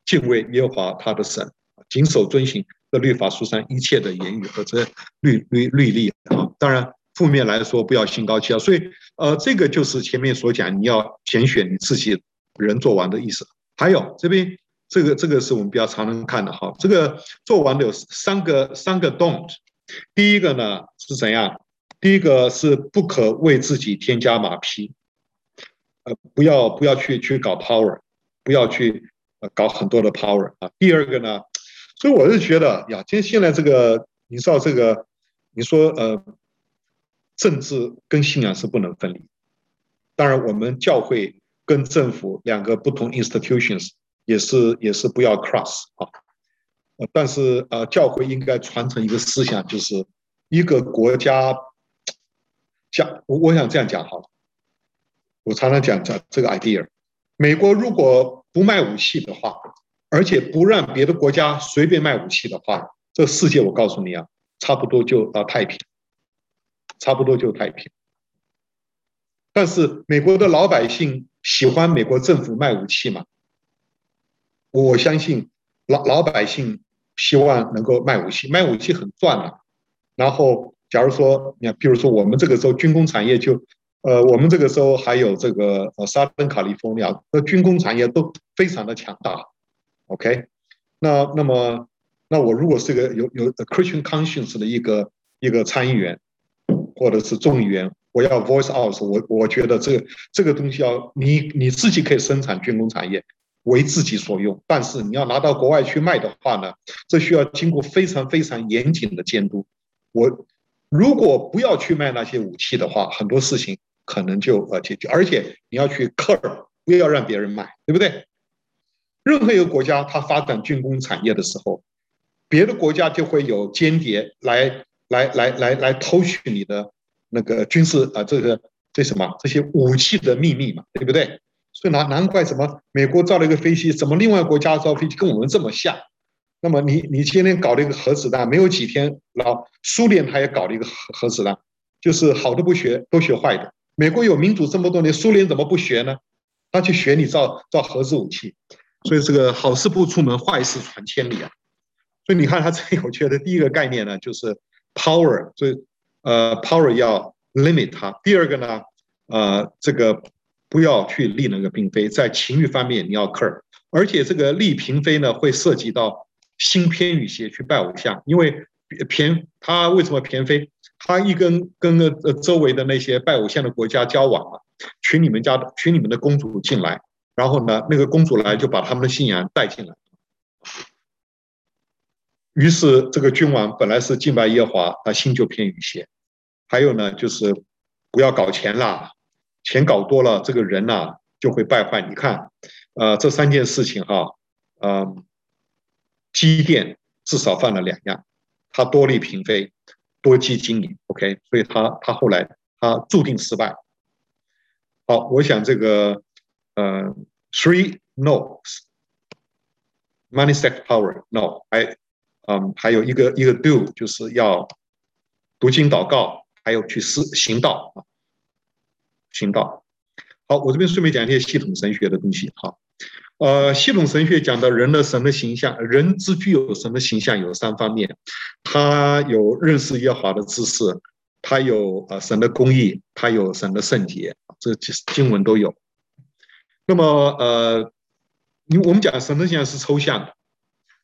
敬畏耶和华他的神，谨守遵行这律法书上一切的言语和这律律律例啊。当然，负面来说不要心高气傲。所以，呃，这个就是前面所讲，你要拣选你自己人做完的意思。还有这边。这个这个是我们比较常能看的哈，这个做完的有三个三个 don't，第一个呢是怎样？第一个是不可为自己添加马匹，呃，不要不要去去搞 power，不要去呃搞很多的 power 啊。第二个呢，所以我是觉得呀，今现在这个你知道这个，你说呃，政治跟信仰是不能分离，当然我们教会跟政府两个不同 institutions。也是也是不要 cross 啊，但是呃，教会应该传承一个思想，就是一个国家，讲我我想这样讲哈，我常常讲讲这个 idea，美国如果不卖武器的话，而且不让别的国家随便卖武器的话，这世界我告诉你啊，差不多就到太平，差不多就太平。但是美国的老百姓喜欢美国政府卖武器吗？我相信老老百姓希望能够卖武器，卖武器很赚的。然后，假如说你看，比如说我们这个时候军工产业就，呃，我们这个时候还有这个呃，沙登卡利福尼亚的军工产业都非常的强大。OK，那那么那我如果是个有有 Christian conscience 的一个一个参议员或者是众议员，我要 voice out，我我觉得这个这个东西要你你自己可以生产军工产业。为自己所用，但是你要拿到国外去卖的话呢，这需要经过非常非常严谨的监督。我如果不要去卖那些武器的话，很多事情可能就呃解决。而且你要去 curb，不要让别人卖，对不对？任何一个国家它发展军工产业的时候，别的国家就会有间谍来来来来来偷取你的那个军事啊、呃，这个这什么这些武器的秘密嘛，对不对？所以难难怪什么美国造了一个飞机，怎么另外国家造飞机跟我们这么像？那么你你今天搞了一个核子弹，没有几天，然后苏联他也搞了一个核核子弹，就是好的不学，都学坏的。美国有民主这么多年，苏联怎么不学呢？他去学你造造核子武器，所以这个好事不出门，坏事传千里啊。所以你看他 最有趣的第一个概念呢，就是 power，所以呃 power 要 limit 它。第二个呢，呃这个不要去立那个嫔妃，在情欲方面你要克而且这个立嫔妃呢会涉及到心偏语邪去拜偶像，因为嫔他为什么嫔妃？他一跟跟呃周围的那些拜偶像的国家交往啊，娶你们家的娶你们的公主进来，然后呢，那个公主来就把他们的信仰带进来。于是这个君王本来是敬拜耶和华，他心就偏于邪。还有呢，就是不要搞钱啦，钱搞多了，这个人呐就会败坏。你看，呃，这三件事情哈，呃，积淀至少犯了两样，他多立嫔妃。多积经营，OK，所以他他后来他注定失败。好，我想这个呃，three no's，money, sex, power, no，还嗯还有一个一个 do，就是要读经祷告，还有去施行道啊，行道。好，我这边顺便讲一些系统神学的东西，好。呃，系统神学讲的人的神的形象，人之具有神的形象有三方面，他有认识耶和华的知识，他有呃神的公义，他有神的圣洁，这经文都有。那么呃，你我们讲神的形象是抽象的，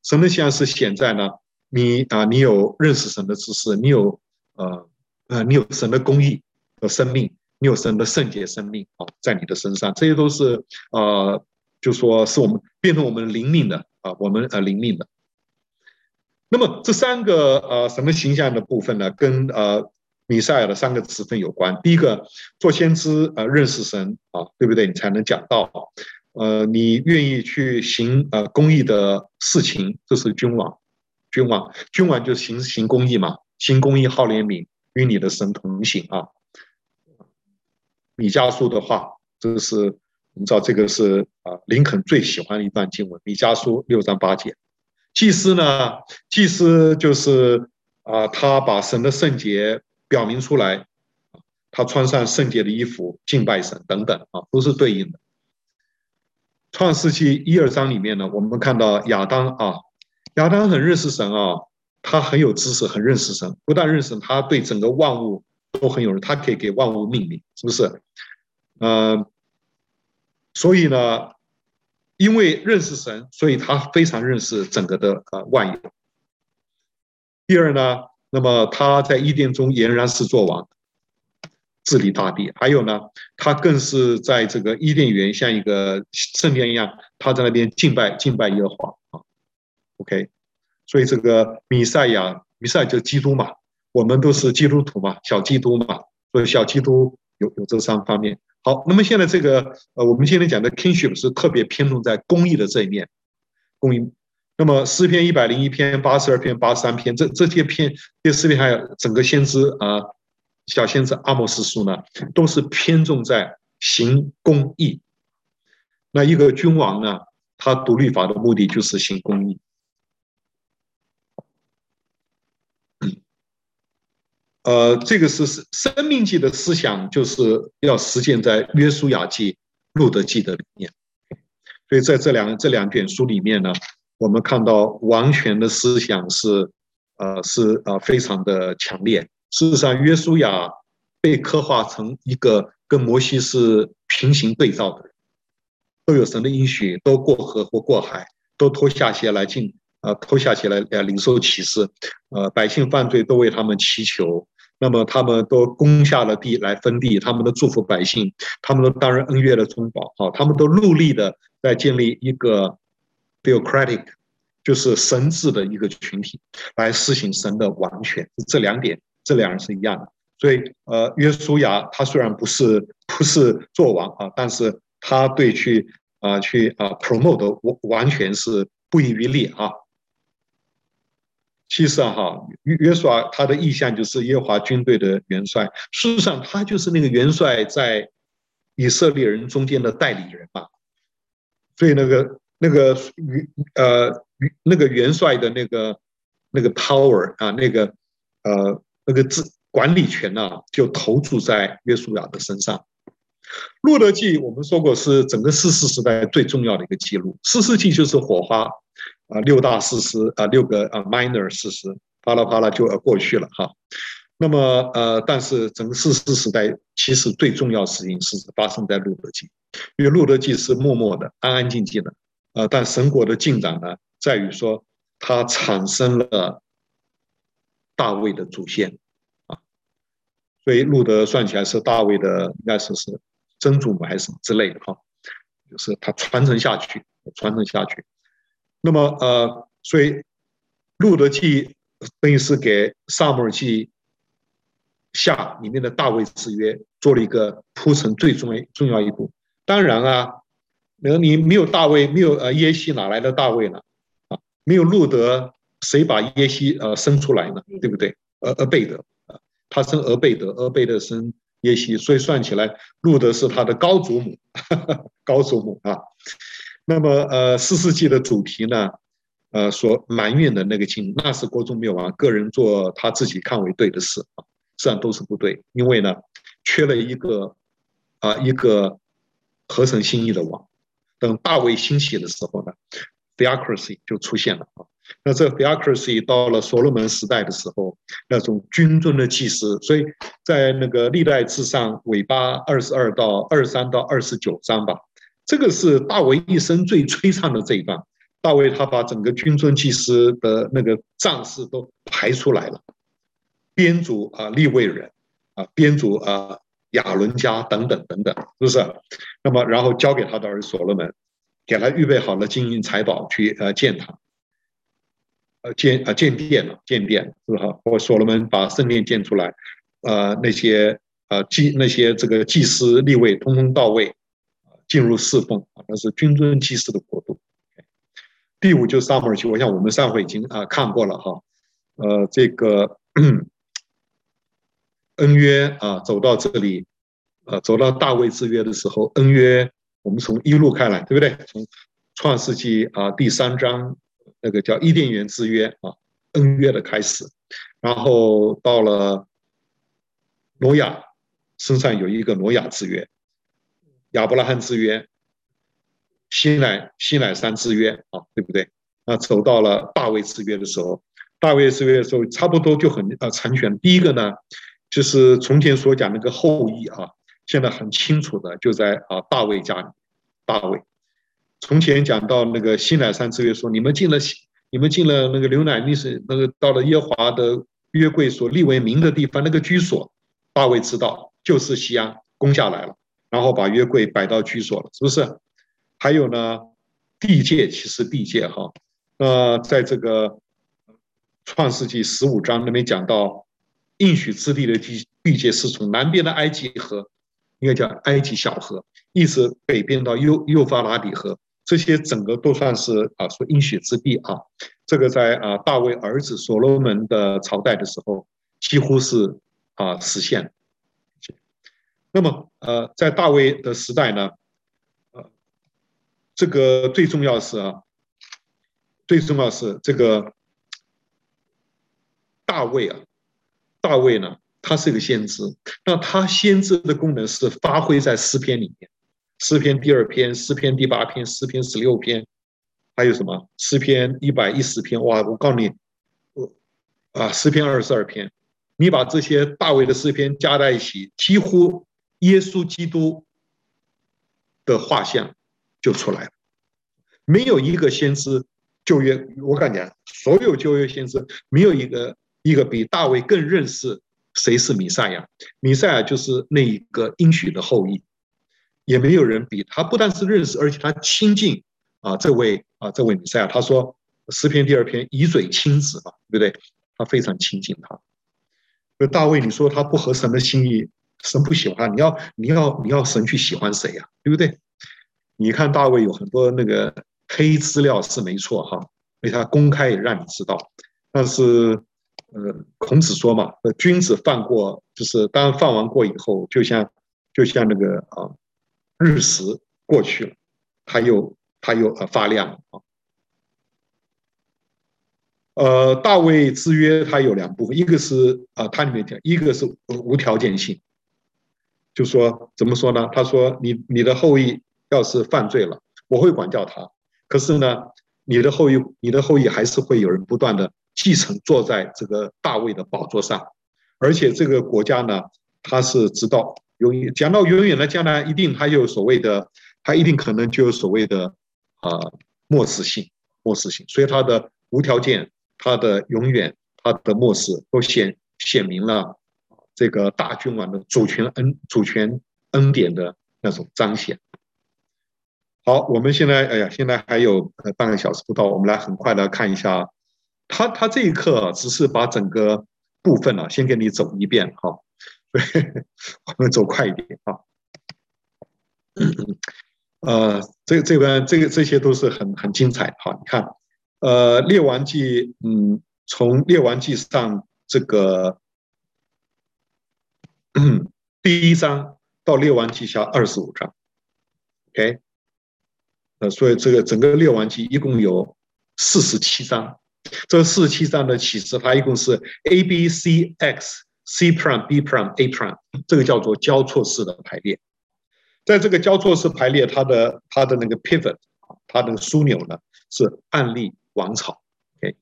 神的形象是显在呢，你啊，你有认识神的知识，你有呃呃，你有神的公义和生命，你有神的圣洁生命啊，在你的身上，这些都是呃。就说是我们变成我们灵命的啊，我们呃灵命的。那么这三个呃什么形象的部分呢？跟呃米赛尔的三个词分有关。第一个，做先知呃认识神啊，对不对？你才能讲道。呃，你愿意去行呃公益的事情，这是君王。君王，君王就行行公益嘛，行公益好怜悯，与你的神同行啊。米迦书的话，这是。我们知道这个是啊，林肯最喜欢的一段经文，《米迦书》六章八节。祭司呢，祭司就是啊，他把神的圣洁表明出来，他穿上圣洁的衣服敬拜神等等啊，都是对应的。创世纪一二章里面呢，我们看到亚当啊，亚当很认识神啊，他很有知识，很认识神，不但认识神，他对整个万物都很有人，他可以给万物命名，是不是？嗯、呃。所以呢，因为认识神，所以他非常认识整个的呃万有。第二呢，那么他在伊甸中俨然是作王，治理大地。还有呢，他更是在这个伊甸园像一个圣殿一样，他在那边敬拜敬拜耶和华啊。OK，所以这个弥赛亚，弥赛就基督嘛，我们都是基督徒嘛，小基督嘛，所以小基督有有这三方面。好，那么现在这个呃，我们现在讲的 kingship 是特别偏重在公义的这一面，公益。那么诗篇一百零一篇、八十二篇、八十三篇，这这些篇，这诗篇还有整个先知啊、小先知阿摩司书呢，都是偏重在行公义。那一个君王呢，他读律法的目的就是行公义。呃，这个是《生命记》的思想，就是要实践在《约书亚记》《路得记》的里面。所以在这两这两卷书里面呢，我们看到王权的思想是，呃，是呃非常的强烈。事实上，约书亚被刻画成一个跟摩西是平行对照的人，都有神的应许，都过河或过海，都脱下鞋来进，呃，脱下鞋来呃领受启示，呃，百姓犯罪都为他们祈求。那么他们都攻下了地来分地，他们都祝福百姓，他们都担任恩约的中保，好，他们都努力的在建立一个 theocratic，就是神治的一个群体，来施行神的王权。这两点，这两人是一样的。所以，呃，约书亚他虽然不是不是做王啊，但是他对去啊去啊 promote 完完全是不遗余力啊。其实，哈约约书亚他的意向就是耶和华军队的元帅。事实上，他就是那个元帅在以色列人中间的代理人嘛。所以那个那个元呃那个元帅的那个那个 power 啊，那个呃那个自管理权呢就投注在约书亚的身上。路德记我们说过是整个四世时代最重要的一个记录，四世纪就是火花啊，六大事实啊，六个啊 minor 事实，啪啦啪啦就要过去了哈。那么呃，但是整个士师时代其实最重要的事情是发生在路德记，因为路德记是默默的、安安静静的啊，但神国的进展呢，在于说它产生了大卫的祖先啊，所以路德算起来是大卫的，应该是是。曾祖母还是什么之类的哈，就是它传承下去，传承下去。那么呃，所以路德记等于是给撒母耳记下里面的大卫之约做了一个铺陈最重要重要一步。当然啊，那你没有大卫，没有呃耶西，哪来的大卫呢？啊，没有路德，谁把耶西呃生出来呢？对不对？呃呃贝德啊，他生俄贝德，俄贝德生。耶西，所以算起来，路德是他的高祖母，呵呵高祖母啊。那么，呃，四世纪的主题呢，呃，所埋怨的那个经，那是国中灭亡，个人做他自己看为对的事啊，实际上都是不对，因为呢，缺了一个啊，一个合神心意的王。等大卫兴起的时候呢，theocracy 就出现了啊。那这 theocracy 到了所罗门时代的时候，那种君尊的祭司，所以在那个历代志上尾巴二十二到二十三到二十九章吧，这个是大卫一生最璀璨的这一段。大卫他把整个君尊祭司的那个战士都排出来了，编组啊立位人啊，编组啊亚伦家等等等等，是不是？那么然后交给他的儿子所罗门，给他预备好了金银财宝去呃建他。呃建啊建殿了，建殿是吧？我所罗门把圣殿建出来，呃那些呃祭那些这个祭司立位通通到位，进入侍奉啊，那是君尊祭祀的国度。第五就是撒母耳记，我想我们上回已经啊看过了哈，呃这个恩约啊走到这里，呃走到大卫之约的时候，恩约我们从一路看来，对不对？从创世纪啊第三章。那个叫伊甸园之约啊，恩约的开始，然后到了挪亚身上有一个挪亚之约，亚伯拉罕之约，西乃西乃山之约啊，对不对？那走到了大卫之约的时候，大卫之约的时候差不多就很呃成全。第一个呢，就是从前所讲那个后裔啊，现在很清楚的就在啊大卫家里，大卫。从前讲到那个西乃山之约，说你们进了西，你们进了那个流奶历史那个到了耶华的约柜所立为名的地方，那个居所，大卫知道就是西安攻下来了，然后把约柜摆到居所了，是不是？还有呢，地界其实地界哈，那在这个创世纪十五章那边讲到应许之地的地地界是从南边的埃及河，应该叫埃及小河，一直北边到幼幼发拉底河。这些整个都算是啊，说应许之地啊，这个在啊大卫儿子所罗门的朝代的时候，几乎是啊实现。那么呃，在大卫的时代呢，呃，这个最重要是啊，最重要是这个大卫啊，大卫呢，他是一个先知，那他先知的功能是发挥在诗篇里面。诗篇第二篇、诗篇第八篇、诗篇十六篇，还有什么？诗篇一百一十篇。哇！我告诉你，啊，诗篇二十二篇，你把这些大卫的诗篇加在一起，几乎耶稣基督的画像就出来了。没有一个先知旧约，我感觉所有旧约先知没有一个一个比大卫更认识谁是弥赛亚。弥赛亚就是那一个应许的后裔。也没有人比他，不但是认识，而且他亲近啊，这位啊，这位弥赛亚。他说诗篇第二篇以嘴亲子嘛，对不对？他非常亲近他。那大卫，你说他不合神的心意，神不喜欢，你要你要你要神去喜欢谁呀？对不对？你看大卫有很多那个黑资料是没错哈，因为他公开也让你知道。但是呃，孔子说嘛，君子犯过，就是当犯完过以后，就像就像那个啊。日食过去了，他又他又呃发亮了啊。呃，大卫之约它有两部分，一个是啊，它里面讲，一个是无条件性，就说怎么说呢？他说你你的后裔要是犯罪了，我会管教他，可是呢，你的后裔你的后裔还是会有人不断的继承坐在这个大卫的宝座上，而且这个国家呢，他是直到永远讲到永远的将来，一定还有所谓的，他一定可能就有所谓的啊末世性末世性，所以他的无条件。他的永远，他的末世都显显明了这个大君王的主权恩主权恩典的那种彰显。好，我们现在哎呀，现在还有半个小时不到，我们来很快的看一下，他他这一课只是把整个部分呢、啊、先给你走一遍哈，我们走快一点啊。呃，这这边这个这些都是很很精彩哈，你看。呃，列王记，嗯，从列王记上这个 第一章到列王记下二十五章，OK，呃，所以这个整个列王记一共有四十七章，这四十七章的启示，它一共是 A B C X C prime B prime A prime，这个叫做交错式的排列，在这个交错式排列，它的它的那个 pivot，它的枢纽呢是案例。王朝，OK，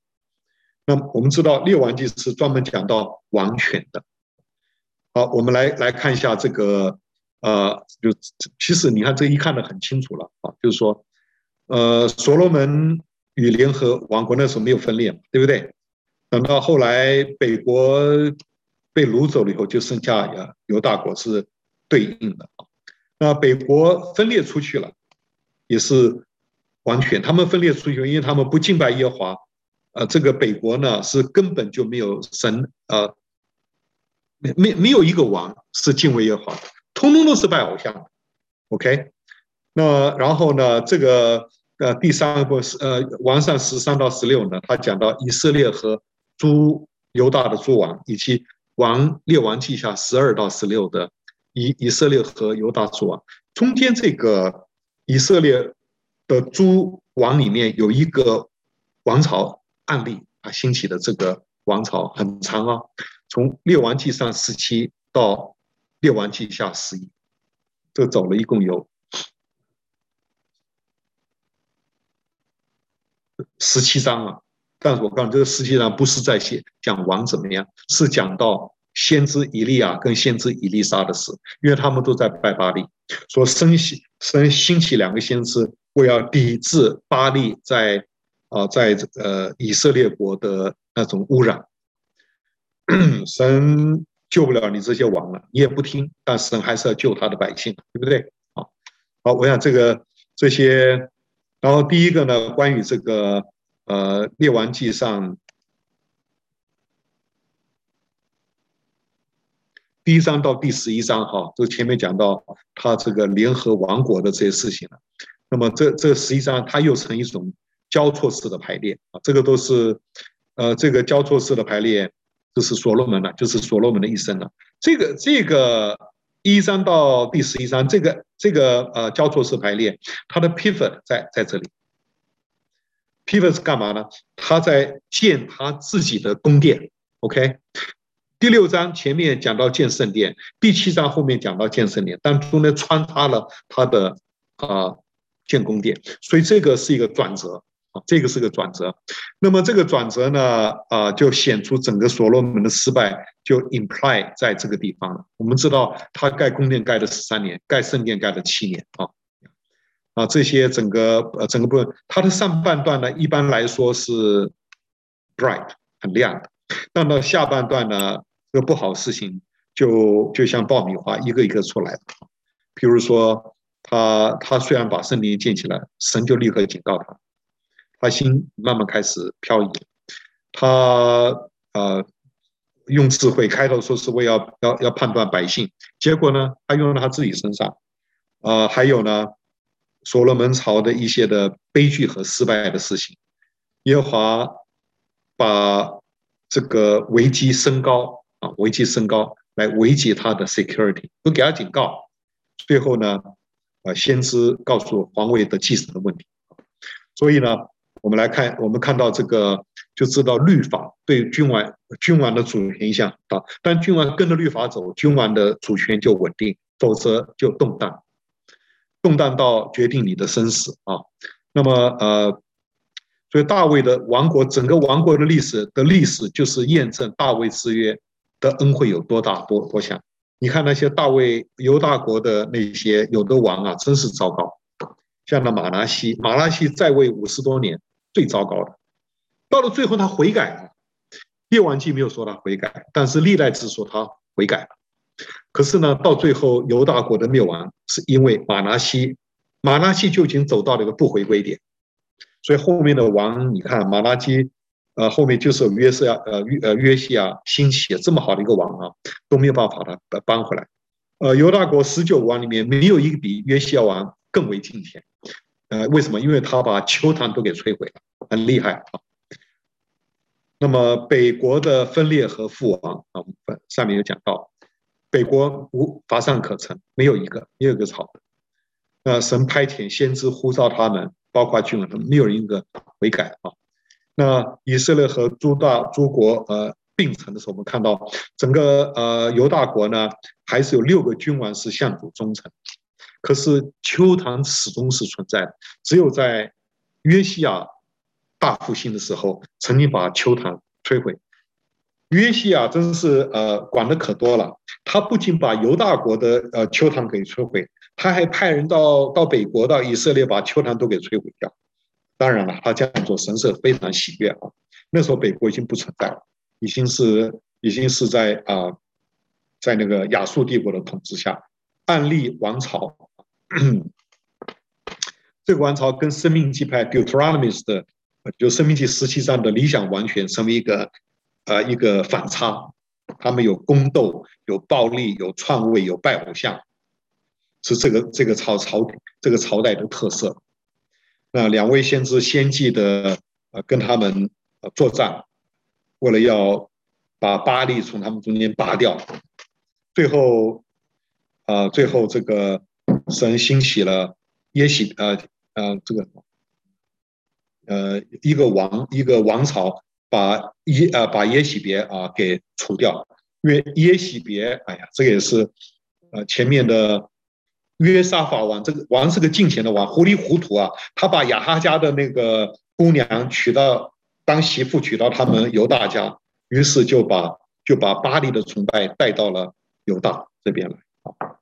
那我们知道《列王记》是专门讲到王权的。好，我们来来看一下这个，呃，就其实你看这一看的很清楚了啊，就是说，呃，所罗门与联合王国那时候没有分裂嘛，对不对？等到后来北国被掳走了以后，就剩下呀犹大国是对应的啊。那北国分裂出去了，也是。完全，他们分裂出去，因为他们不敬拜耶华，呃，这个北国呢是根本就没有神，呃，没没没有一个王是敬畏耶和华的，通通都是拜偶像的。OK，那然后呢，这个呃第三个是呃王上十三到十六呢，他讲到以色列和诸犹大的诸王，以及王列王记下十二到十六的以以色列和犹大诸王，中间这个以色列。的诸王里面有一个王朝案例啊，兴起的这个王朝很长啊，从列王记上十七到列王记下十一，这走了一共有十七章啊。但是我告诉你，这个十七章不是在写讲王怎么样，是讲到先知以利亚跟先知以利沙的事，因为他们都在拜巴力，说生起生兴起两个先知。为要抵制巴力在啊，在呃以色列国的那种污染，神救不了你这些王了，你也不听，但神还是要救他的百姓，对不对？好，好，我想这个这些，然后第一个呢，关于这个呃列王记上第一章到第十一章哈，就前面讲到他这个联合王国的这些事情了。那么这这实际上它又成一种交错式的排列啊，这个都是，呃，这个交错式的排列就是所罗门了，就是所罗门的一生了。这个这个一章到第十一章，这个这个呃交错式排列，它的 pivot 在在这里。pivot 是干嘛呢？他在建他自己的宫殿。OK，第六章前面讲到建圣殿，第七章后面讲到建圣殿，但中间穿插了他的啊。建宫殿，所以这个是一个转折，这个是个转折。那么这个转折呢，啊，就显出整个所罗门的失败，就 imply 在这个地方了。我们知道他盖宫殿盖了十三年，盖圣殿盖了七年啊，啊，这些整个呃整个部分，它的上半段呢，一般来说是 bright 很亮的，但到下半段呢，这个不好事情就就像爆米花一个一个出来了，比如说。他他虽然把圣殿建起来，神就立刻警告他，他心慢慢开始漂移。他呃用智慧开头说是为要要要判断百姓，结果呢，他用到他自己身上。呃，还有呢，所罗门朝的一些的悲剧和失败的事情，耶和华把这个危机升高啊，危机升高来危及他的 security，都给他警告，最后呢。啊，先知告诉皇位的继承的问题，所以呢，我们来看，我们看到这个就知道律法对君王君王的主权影响大。但君王跟着律法走，君王的主权就稳定，否则就动荡，动荡到决定你的生死啊。那么呃，所以大卫的王国，整个王国的历史的历史，就是验证大卫之约的恩惠有多大多多强。你看那些大卫犹大国的那些有的王啊，真是糟糕。像那马拿西，马拿西在位五十多年。最糟糕的，到了最后他悔改了。列王记没有说他悔改，但是历代志说他悔改了。可是呢，到最后犹大国的灭亡是因为马拿西，马拿西就已经走到了一个不回归点。所以后面的王，你看马拿西，呃，后面就是约瑟亚，呃约呃约西亚兴起这么好的一个王啊，都没有办法把他搬回来。呃，犹大国十九王里面没有一个比约西亚王更为敬虔。呃，为什么？因为他把邱坛都给摧毁了，很厉害啊。那么北国的分裂和覆亡啊，上面有讲到，北国无乏善可陈，没有一个，没有一个好的。那神派遣先知呼召他们，包括君王，没有一个悔改啊。那以色列和诸大诸国呃并存的时候，我们看到整个呃犹大国呢，还是有六个君王是向主忠诚。可是邱坛始终是存在的，只有在约西亚大复兴的时候，曾经把邱坛摧毁。约西亚真是呃管的可多了，他不仅把犹大国的呃邱坛给摧毁，他还派人到到北国到以色列把邱坛都给摧毁掉。当然了，他这样做神色非常喜悦啊。那时候北国已经不存在了，已经是已经是在啊、在那个亚述帝国的统治下，暗利王朝。这个王朝跟生命记派 Deuteronomist 的，就生命记十七章的理想王权成为一个呃一个反差。他们有宫斗，有暴力，有篡位，有拜偶像，是这个这个朝朝这个朝代的特色。那两位先知先记的呃跟他们呃作战，为了要把巴力从他们中间拔掉，最后啊、呃、最后这个。神兴起了耶喜呃呃这个呃一个王一个王朝把耶呃把耶喜别啊给除掉，因为耶喜别哎呀这个也是呃前面的约沙法王这个王是个敬虔的王糊里糊涂啊，他把亚哈家的那个姑娘娶到当媳妇娶到他们犹大家，于是就把就把巴黎的崇拜带到了犹大这边来啊。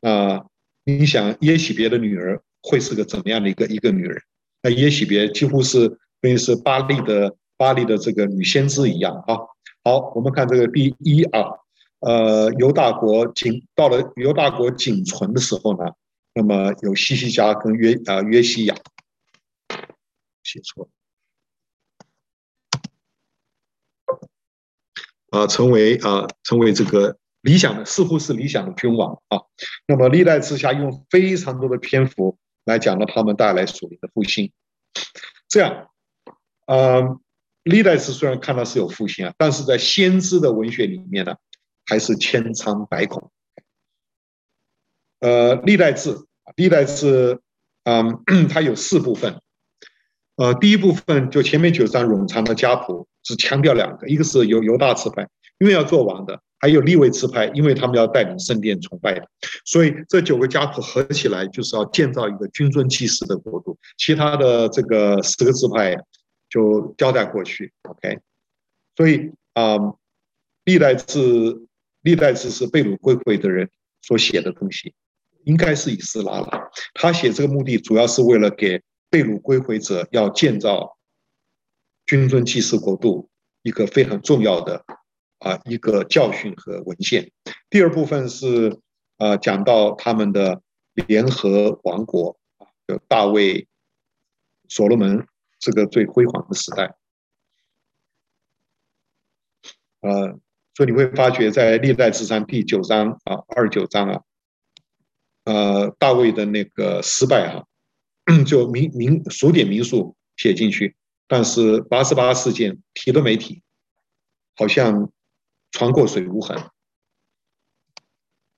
呃你想耶洗别的女儿会是个怎么样的一个一个女人？那耶洗别几乎是等于是巴黎的巴黎的这个女先知一样啊。好，我们看这个第一啊，呃，犹大国仅到了犹大国仅存的时候呢，那么有西西家跟约啊约西亚，写错了，啊，成为啊成为这个。理想的似乎是理想的君王啊，那么历代志下用非常多的篇幅来讲了他们带来属灵的复兴，这样，呃，历代志虽然看到是有复兴啊，但是在先知的文学里面呢，还是千疮百孔。呃，历代志，历代志，嗯，它有四部分，呃，第一部分就前面九章冗长的家谱，只强调两个，一个是犹犹大支派，因为要做王的。还有立位支派，因为他们要带领圣殿崇拜的，所以这九个家谱合起来就是要建造一个君尊祭司的国度。其他的这个十个支派就交代过去。OK，所以啊，历代志历代志是被掳归回的人所写的东西，应该是以斯拉了。他写这个目的主要是为了给被掳归回者要建造君尊祭司国度一个非常重要的。啊，一个教训和文献。第二部分是啊，讲到他们的联合王国啊，就大卫、所罗门这个最辉煌的时代。呃，所以你会发觉在历代志上第九章啊，二九章啊，呃，大卫的那个失败哈、啊，就明明数点民数写进去，但是八十八事件提都没提，好像。船过水无痕，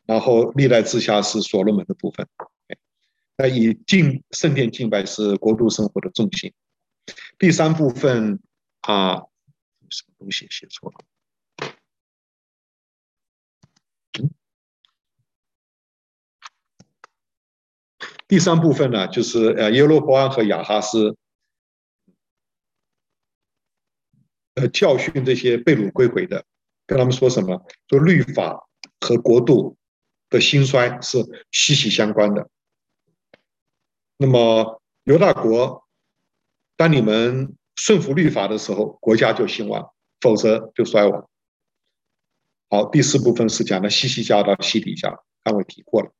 然后历代之下是所罗门的部分。那以敬圣殿敬拜是国度生活的重心。第三部分啊，什么东西写错了？第三部分呢，就是呃耶罗波安和亚哈斯，呃教训这些被掳归回的，跟他们说什么？说律法和国度的兴衰是息息相关的。那么犹大国，当你们顺服律法的时候，国家就兴旺；否则就衰亡。好，第四部分是讲的西西家到西底家，刚我提过了。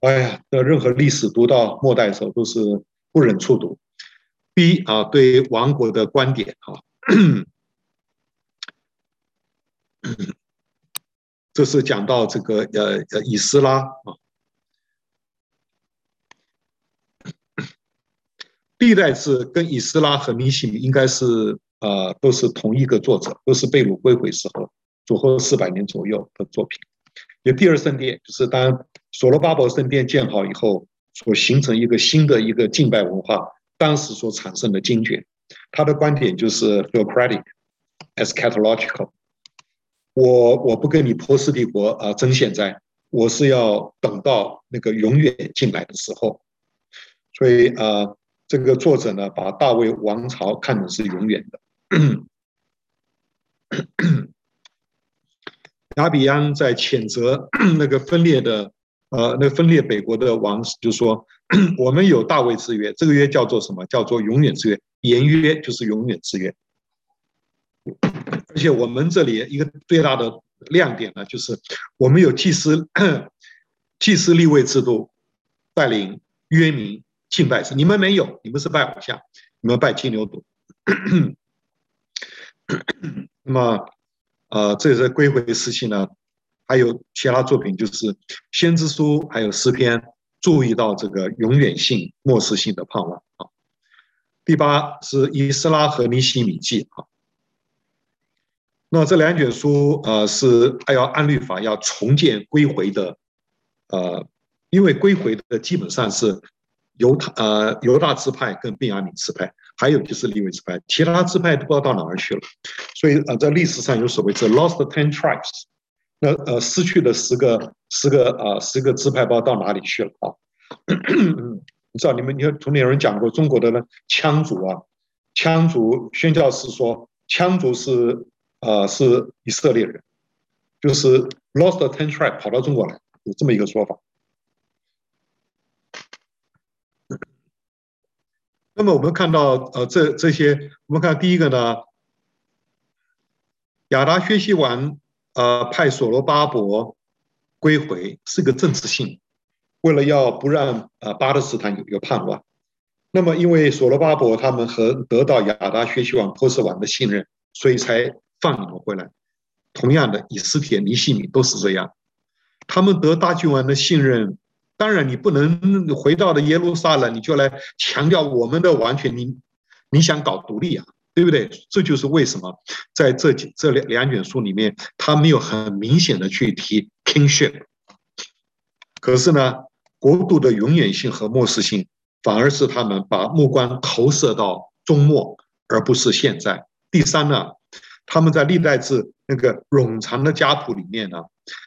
哎呀，那任何历史读到末代的时候，都是不忍触读。第一啊，对亡国的观点啊，这是讲到这个呃呃以斯拉啊，历代志跟以斯拉和尼希米应该是呃都是同一个作者，都是被掳归回时候，主后四百年左右的作品。有第二圣殿，就是当所罗巴伯圣殿建好以后，所形成一个新的一个敬拜文化，当时所产生的经卷，他的观点就是 theocratic eschatological。我我不跟你波斯帝国啊争现在，我是要等到那个永远进来的时候。所以啊，这个作者呢，把大卫王朝看成是永远的。亚比安在谴责 那个分裂的，呃，那分裂北国的王，就说 我们有大卫之约，这个约叫做什么？叫做永远之约，言约就是永远之约。而且我们这里一个最大的亮点呢，就是我们有祭司、祭司立位制度，带领约民敬拜神。你们没有，你们是拜偶像，你们拜金牛犊。那么。呃，这是归回时期呢，还有其他作品，就是先知书，还有诗篇，注意到这个永远性、末世性的盼望啊。第八是以斯拉和尼希米记啊。那这两卷书，呃，是还要按律法要重建归回的，呃，因为归回的基本上是犹太呃犹大支派跟便雅悯支派。还有就是利未支派，其他支派都不知道到哪儿去了，所以呃，在历史上有所谓这 lost ten tribes，那呃失去的十个十个、呃、十个支派，不知道到哪里去了啊。你知道你们你看从前有人讲过中国的呢羌族啊，羌族宣教士说羌族是呃是以色列人，就是 lost ten tribe 跑到中国来，有这么一个说法。那么我们看到，呃，这这些，我们看第一个呢，亚达薛西王，呃，派所罗巴伯归回，是个政治性，为了要不让呃巴勒斯坦有一个叛乱。那么因为所罗巴伯他们和得到亚达薛西王波斯王的信任，所以才放你们回来。同样的，以斯帖、尼希米都是这样，他们得大君王的信任。当然，你不能回到了耶路撒冷，你就来强调我们的完全。你你想搞独立啊，对不对？这就是为什么在这几这两两卷书里面，他没有很明显的去提 kingship。可是呢，国度的永远性和末世性，反而是他们把目光投射到终末，而不是现在。第三呢，他们在历代志那个冗长的家谱里面呢。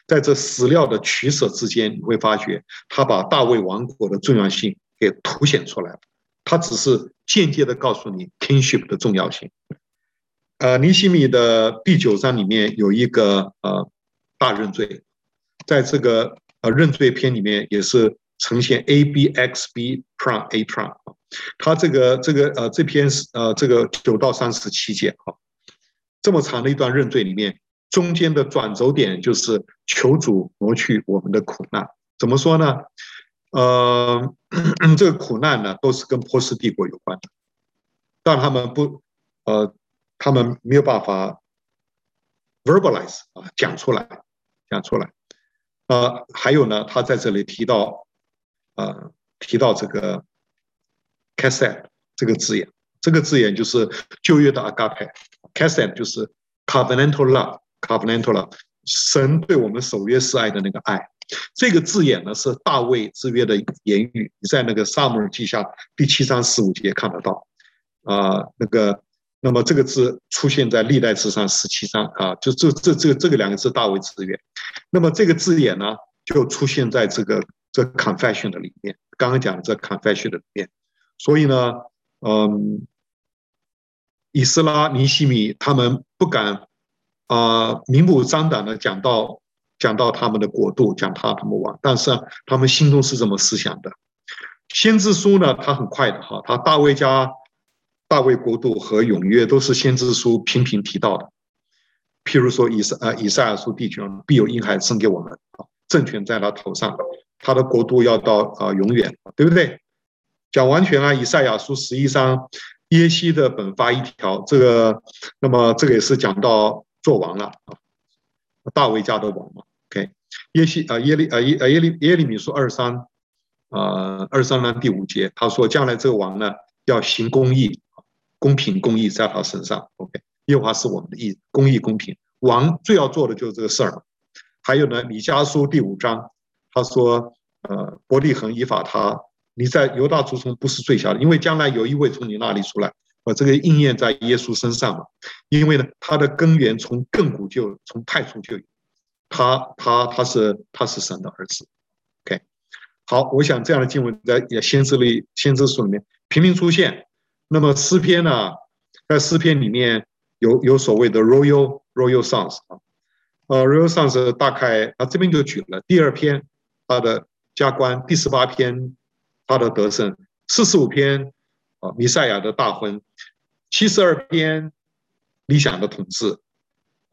在这史料的取舍之间，你会发觉他把大卫王国的重要性给凸显出来了。他只是间接的告诉你 kingship 的重要性。呃，尼希米的第九章里面有一个呃大认罪，在这个呃认罪篇里面也是呈现 A B X B prime A prime。他这个这个呃这篇是呃这个九到三十七节啊，这么长的一段认罪里面。中间的转轴点就是求主挪去我们的苦难，怎么说呢？呃，这个苦难呢，都是跟波斯帝国有关的，但他们不，呃，他们没有办法 verbalize 啊，讲出来，讲出来。呃，还有呢，他在这里提到，呃，提到这个 chesed 这个字眼，这个字眼就是旧约的 agape，chesed 就是 covenantal love。Covenantal Love，，神对我们守约示爱的那个爱，这个字眼呢是大卫之约的言语，你在那个撒母耳记下第七章十五节看得到。啊，那个，那么这个字出现在历代志上十七章啊，就这这这这个两个字大卫之约，那么这个字眼呢，就出现在这个这 confession 的里面，刚刚讲的这 confession 的里面，所以呢，嗯，以斯拉尼希米他们不敢啊明目张胆的讲到讲到他们的国度，讲他他们王，但是他们心中是这么思想的。先知书呢，他很快的哈，他大卫家。大卫国度和永约都是先知书频频提到的，譬如说以赛啊以赛亚书地区必有婴孩生给我们啊，政权在他头上，他的国度要到啊永远，对不对？讲完全啊，以赛亚书十一章耶西的本发一条，这个那么这个也是讲到做王了啊，大卫家的王嘛，OK，耶西啊耶利啊耶耶利耶利米书二三啊二三章第五节，他说将来这个王呢要行公义。公平公义在他身上，OK，耶和华是我们的义，公义公平。王最要做的就是这个事儿。还有呢，米迦书第五章，他说，呃，伯利恒以法他，你在犹大族中不是最小的，因为将来有一位从你那里出来，把，这个应验在耶稣身上嘛。因为呢，他的根源从亘古就，从太初就有，他他他是他是神的儿子，OK。好，我想这样的经文在也先知里先知书里面频频出现。那么诗篇呢，在诗篇里面有有所谓的 royal royal songs 啊，呃 royal songs 大概啊这边就举了第二篇他的加冠，第十八篇他的得胜，四十五篇啊弥赛亚的大婚，七十二篇理想的统治，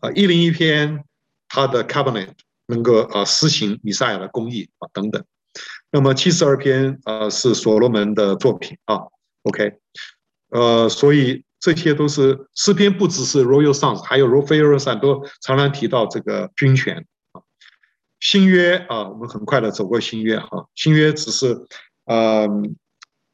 啊一零一篇他的 cabinet 能够啊施行弥赛亚的公义啊等等，那么七十二篇啊是所罗门的作品啊，OK。呃，所以这些都是诗篇，不只是 royal songs，还有 royal songs 都常常提到这个君权啊。新约啊，我们很快的走过新约哈。新约只是，嗯，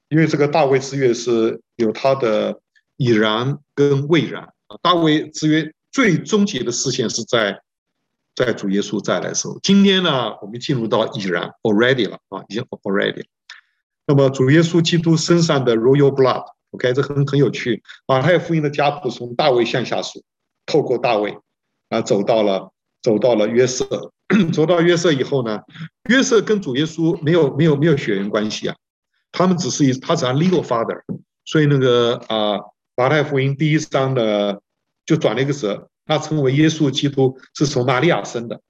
因为这个大卫之约是有他的已然跟未然啊。大卫之约最终极的视线是在在主耶稣再来的时候。今天呢，我们进入到已然 already 了啊，已经 already。那么主耶稣基督身上的 royal blood。OK，这很很有趣。马太福音的家谱从大卫向下数，透过大卫啊走到了走到了约瑟，走到约瑟以后呢，约瑟跟主耶稣没有没有没有血缘关系啊，他们只是一他只是 legal father，所以那个啊马太福音第一章的就转了一个折，他称为耶稣基督是从玛利亚生的，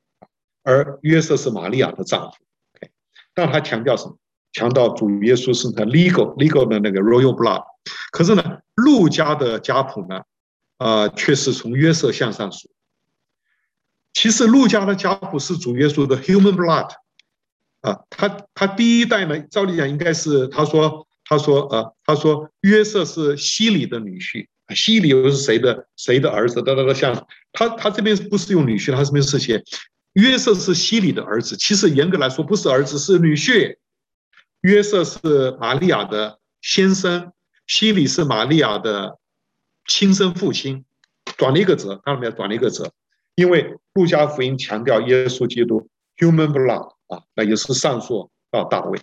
而约瑟是玛利亚的丈夫。OK，但他强调什么？强调主耶稣是他 legal legal 的那个 royal blood。可是呢，路加的家谱呢，啊、呃，却是从约瑟向上数。其实路加的家谱是主耶稣的 human blood，啊，他他第一代呢，照理讲应该是他说他说呃他说约瑟是西里的女婿，西里又是谁的谁的儿子？哒哒哒，像他他这边不是用女婿，他这边是写约瑟是西里的儿子。其实严格来说不是儿子，是女婿。约瑟是玛利亚的先生。西里是玛利亚的亲生父亲，转了一个折，看到没有？转了一个折，因为路加福音强调耶稣基督 human blood 啊，那也是上溯到大卫，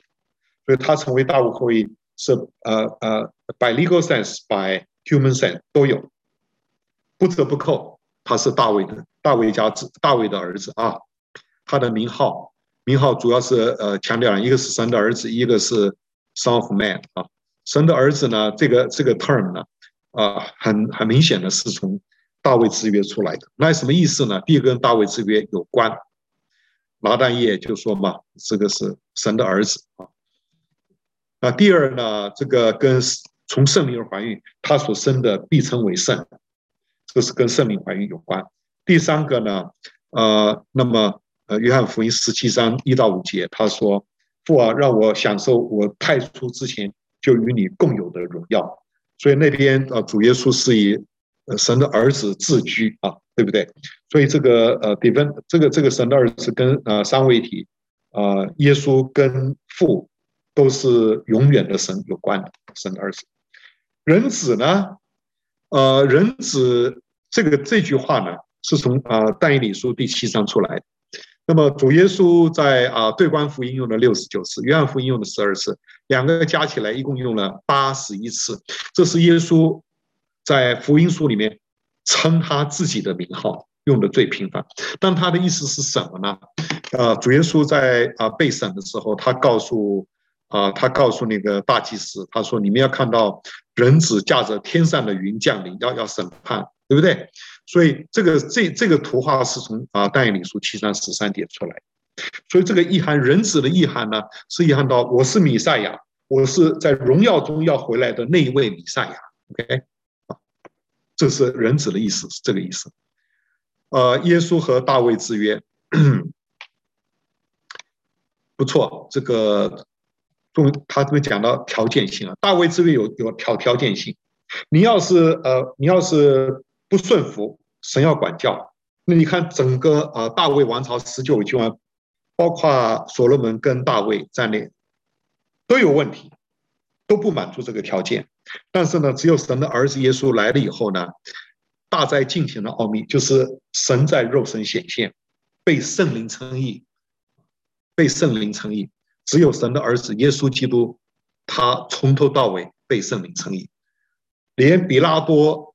所以他成为大卫后裔是呃呃 by legal sense by human sense 都有，不折不扣，他是大卫的大卫家子大卫的儿子啊，他的名号名号主要是呃强调一个是神的儿子，一个是 son of man 啊。神的儿子呢？这个这个 term 呢？啊，很很明显的是从大卫之约出来的。那什么意思呢？第一个跟大卫之约有关。拿但业就说嘛，这个是神的儿子啊。那第二呢？这个跟从圣灵而怀孕，他所生的必称为圣，这是跟圣灵怀孕有关。第三个呢？呃，那么呃，约翰福音十七章一到五节，他说：“父啊，让我享受我太初之前。”就与你共有的荣耀，所以那边啊，主耶稣是以神的儿子自居啊，对不对？所以这个呃，比分这个这个神的儿子跟呃三位一体啊，耶稣跟父都是永远的神有关的神的儿子。人子呢，呃，人子这个这句话呢，是从啊但以理书第七章出来。那么主耶稣在啊对观福音用了六十九次，约翰福音用了十二次，两个加起来一共用了八十一次。这是耶稣在福音书里面称他自己的名号用的最频繁。但他的意思是什么呢？啊，主耶稣在啊被审的时候，他告诉啊他告诉那个大祭司，他说：“你们要看到人子驾着天上的云降临，要要审判，对不对？”所以这个这这个图画是从啊但以理书七章十三节出来，所以这个意涵，人子的意涵呢，是意涵到我是弥赛亚，我是在荣耀中要回来的那一位弥赛亚。OK，这是人子的意思，是这个意思。呃，耶稣和大卫之约，不错，这个中他这边讲到条件性啊，大卫之约有有条条件性，你要是呃，你要是。不顺服，神要管教。那你看整个呃大卫王朝十九位君王，包括所罗门跟大卫在内，都有问题，都不满足这个条件。但是呢，只有神的儿子耶稣来了以后呢，大灾进行的奥秘就是神在肉身显现，被圣灵称义，被圣灵称义。只有神的儿子耶稣基督，他从头到尾被圣灵称义，连比拉多。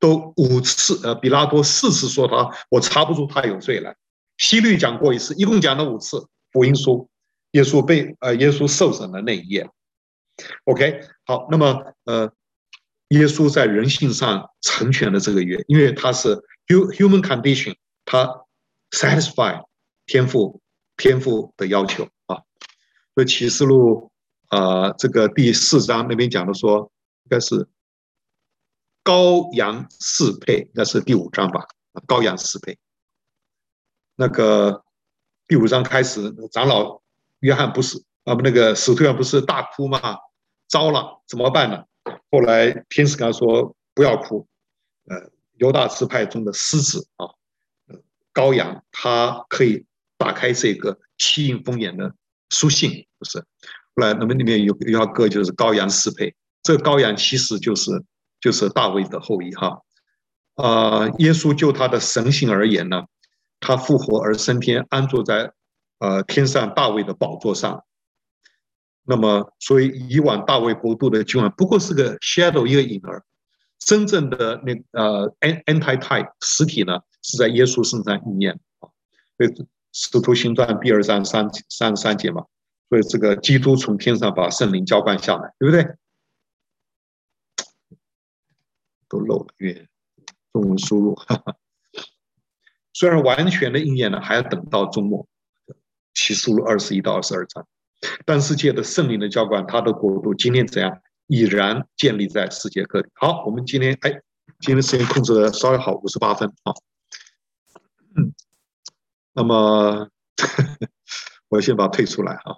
都五次，呃，比拉多四次说他，我查不出他有罪来。希律讲过一次，一共讲了五次。福音书，耶稣被，呃，耶稣受审的那一页。OK，好，那么，呃，耶稣在人性上成全了这个约，因为他是 human condition，他 satisfy 天赋天赋的要求啊。所以启示录，呃，这个第四章那边讲的说，应该是。羔羊适配，那是第五章吧？羔羊适配。那个第五章开始，长老约翰不是啊，不，那个使徒约翰不是大哭吗？糟了，怎么办呢？后来天使跟他说：“不要哭，呃，犹大支派中的狮子啊，羔羊，他可以打开这个七印封眼的书信，不是？后来那么里面有有一个就是羔羊赐配，这个羔羊其实就是。就是大卫的后裔哈，啊，耶稣就他的神性而言呢，他复活而升天，安坐在呃天上大卫的宝座上。那么，所以以往大卫国度的君王不过是个 shadow 一个影儿，真正的那呃 antitype 实体呢是在耶稣身上应验啊。所以使徒行传第二章三三十三节嘛，所以这个基督从天上把圣灵浇灌下来，对不对？都漏了，因为中文输入，哈哈。虽然完全的应验呢，还要等到周末，启示录二十一到二十二章。但世界的圣灵的浇灌，他的国度今天怎样，已然建立在世界各地。好，我们今天哎，今天时间控制的稍微好，五十八分啊。嗯，那么 我先把它退出来啊。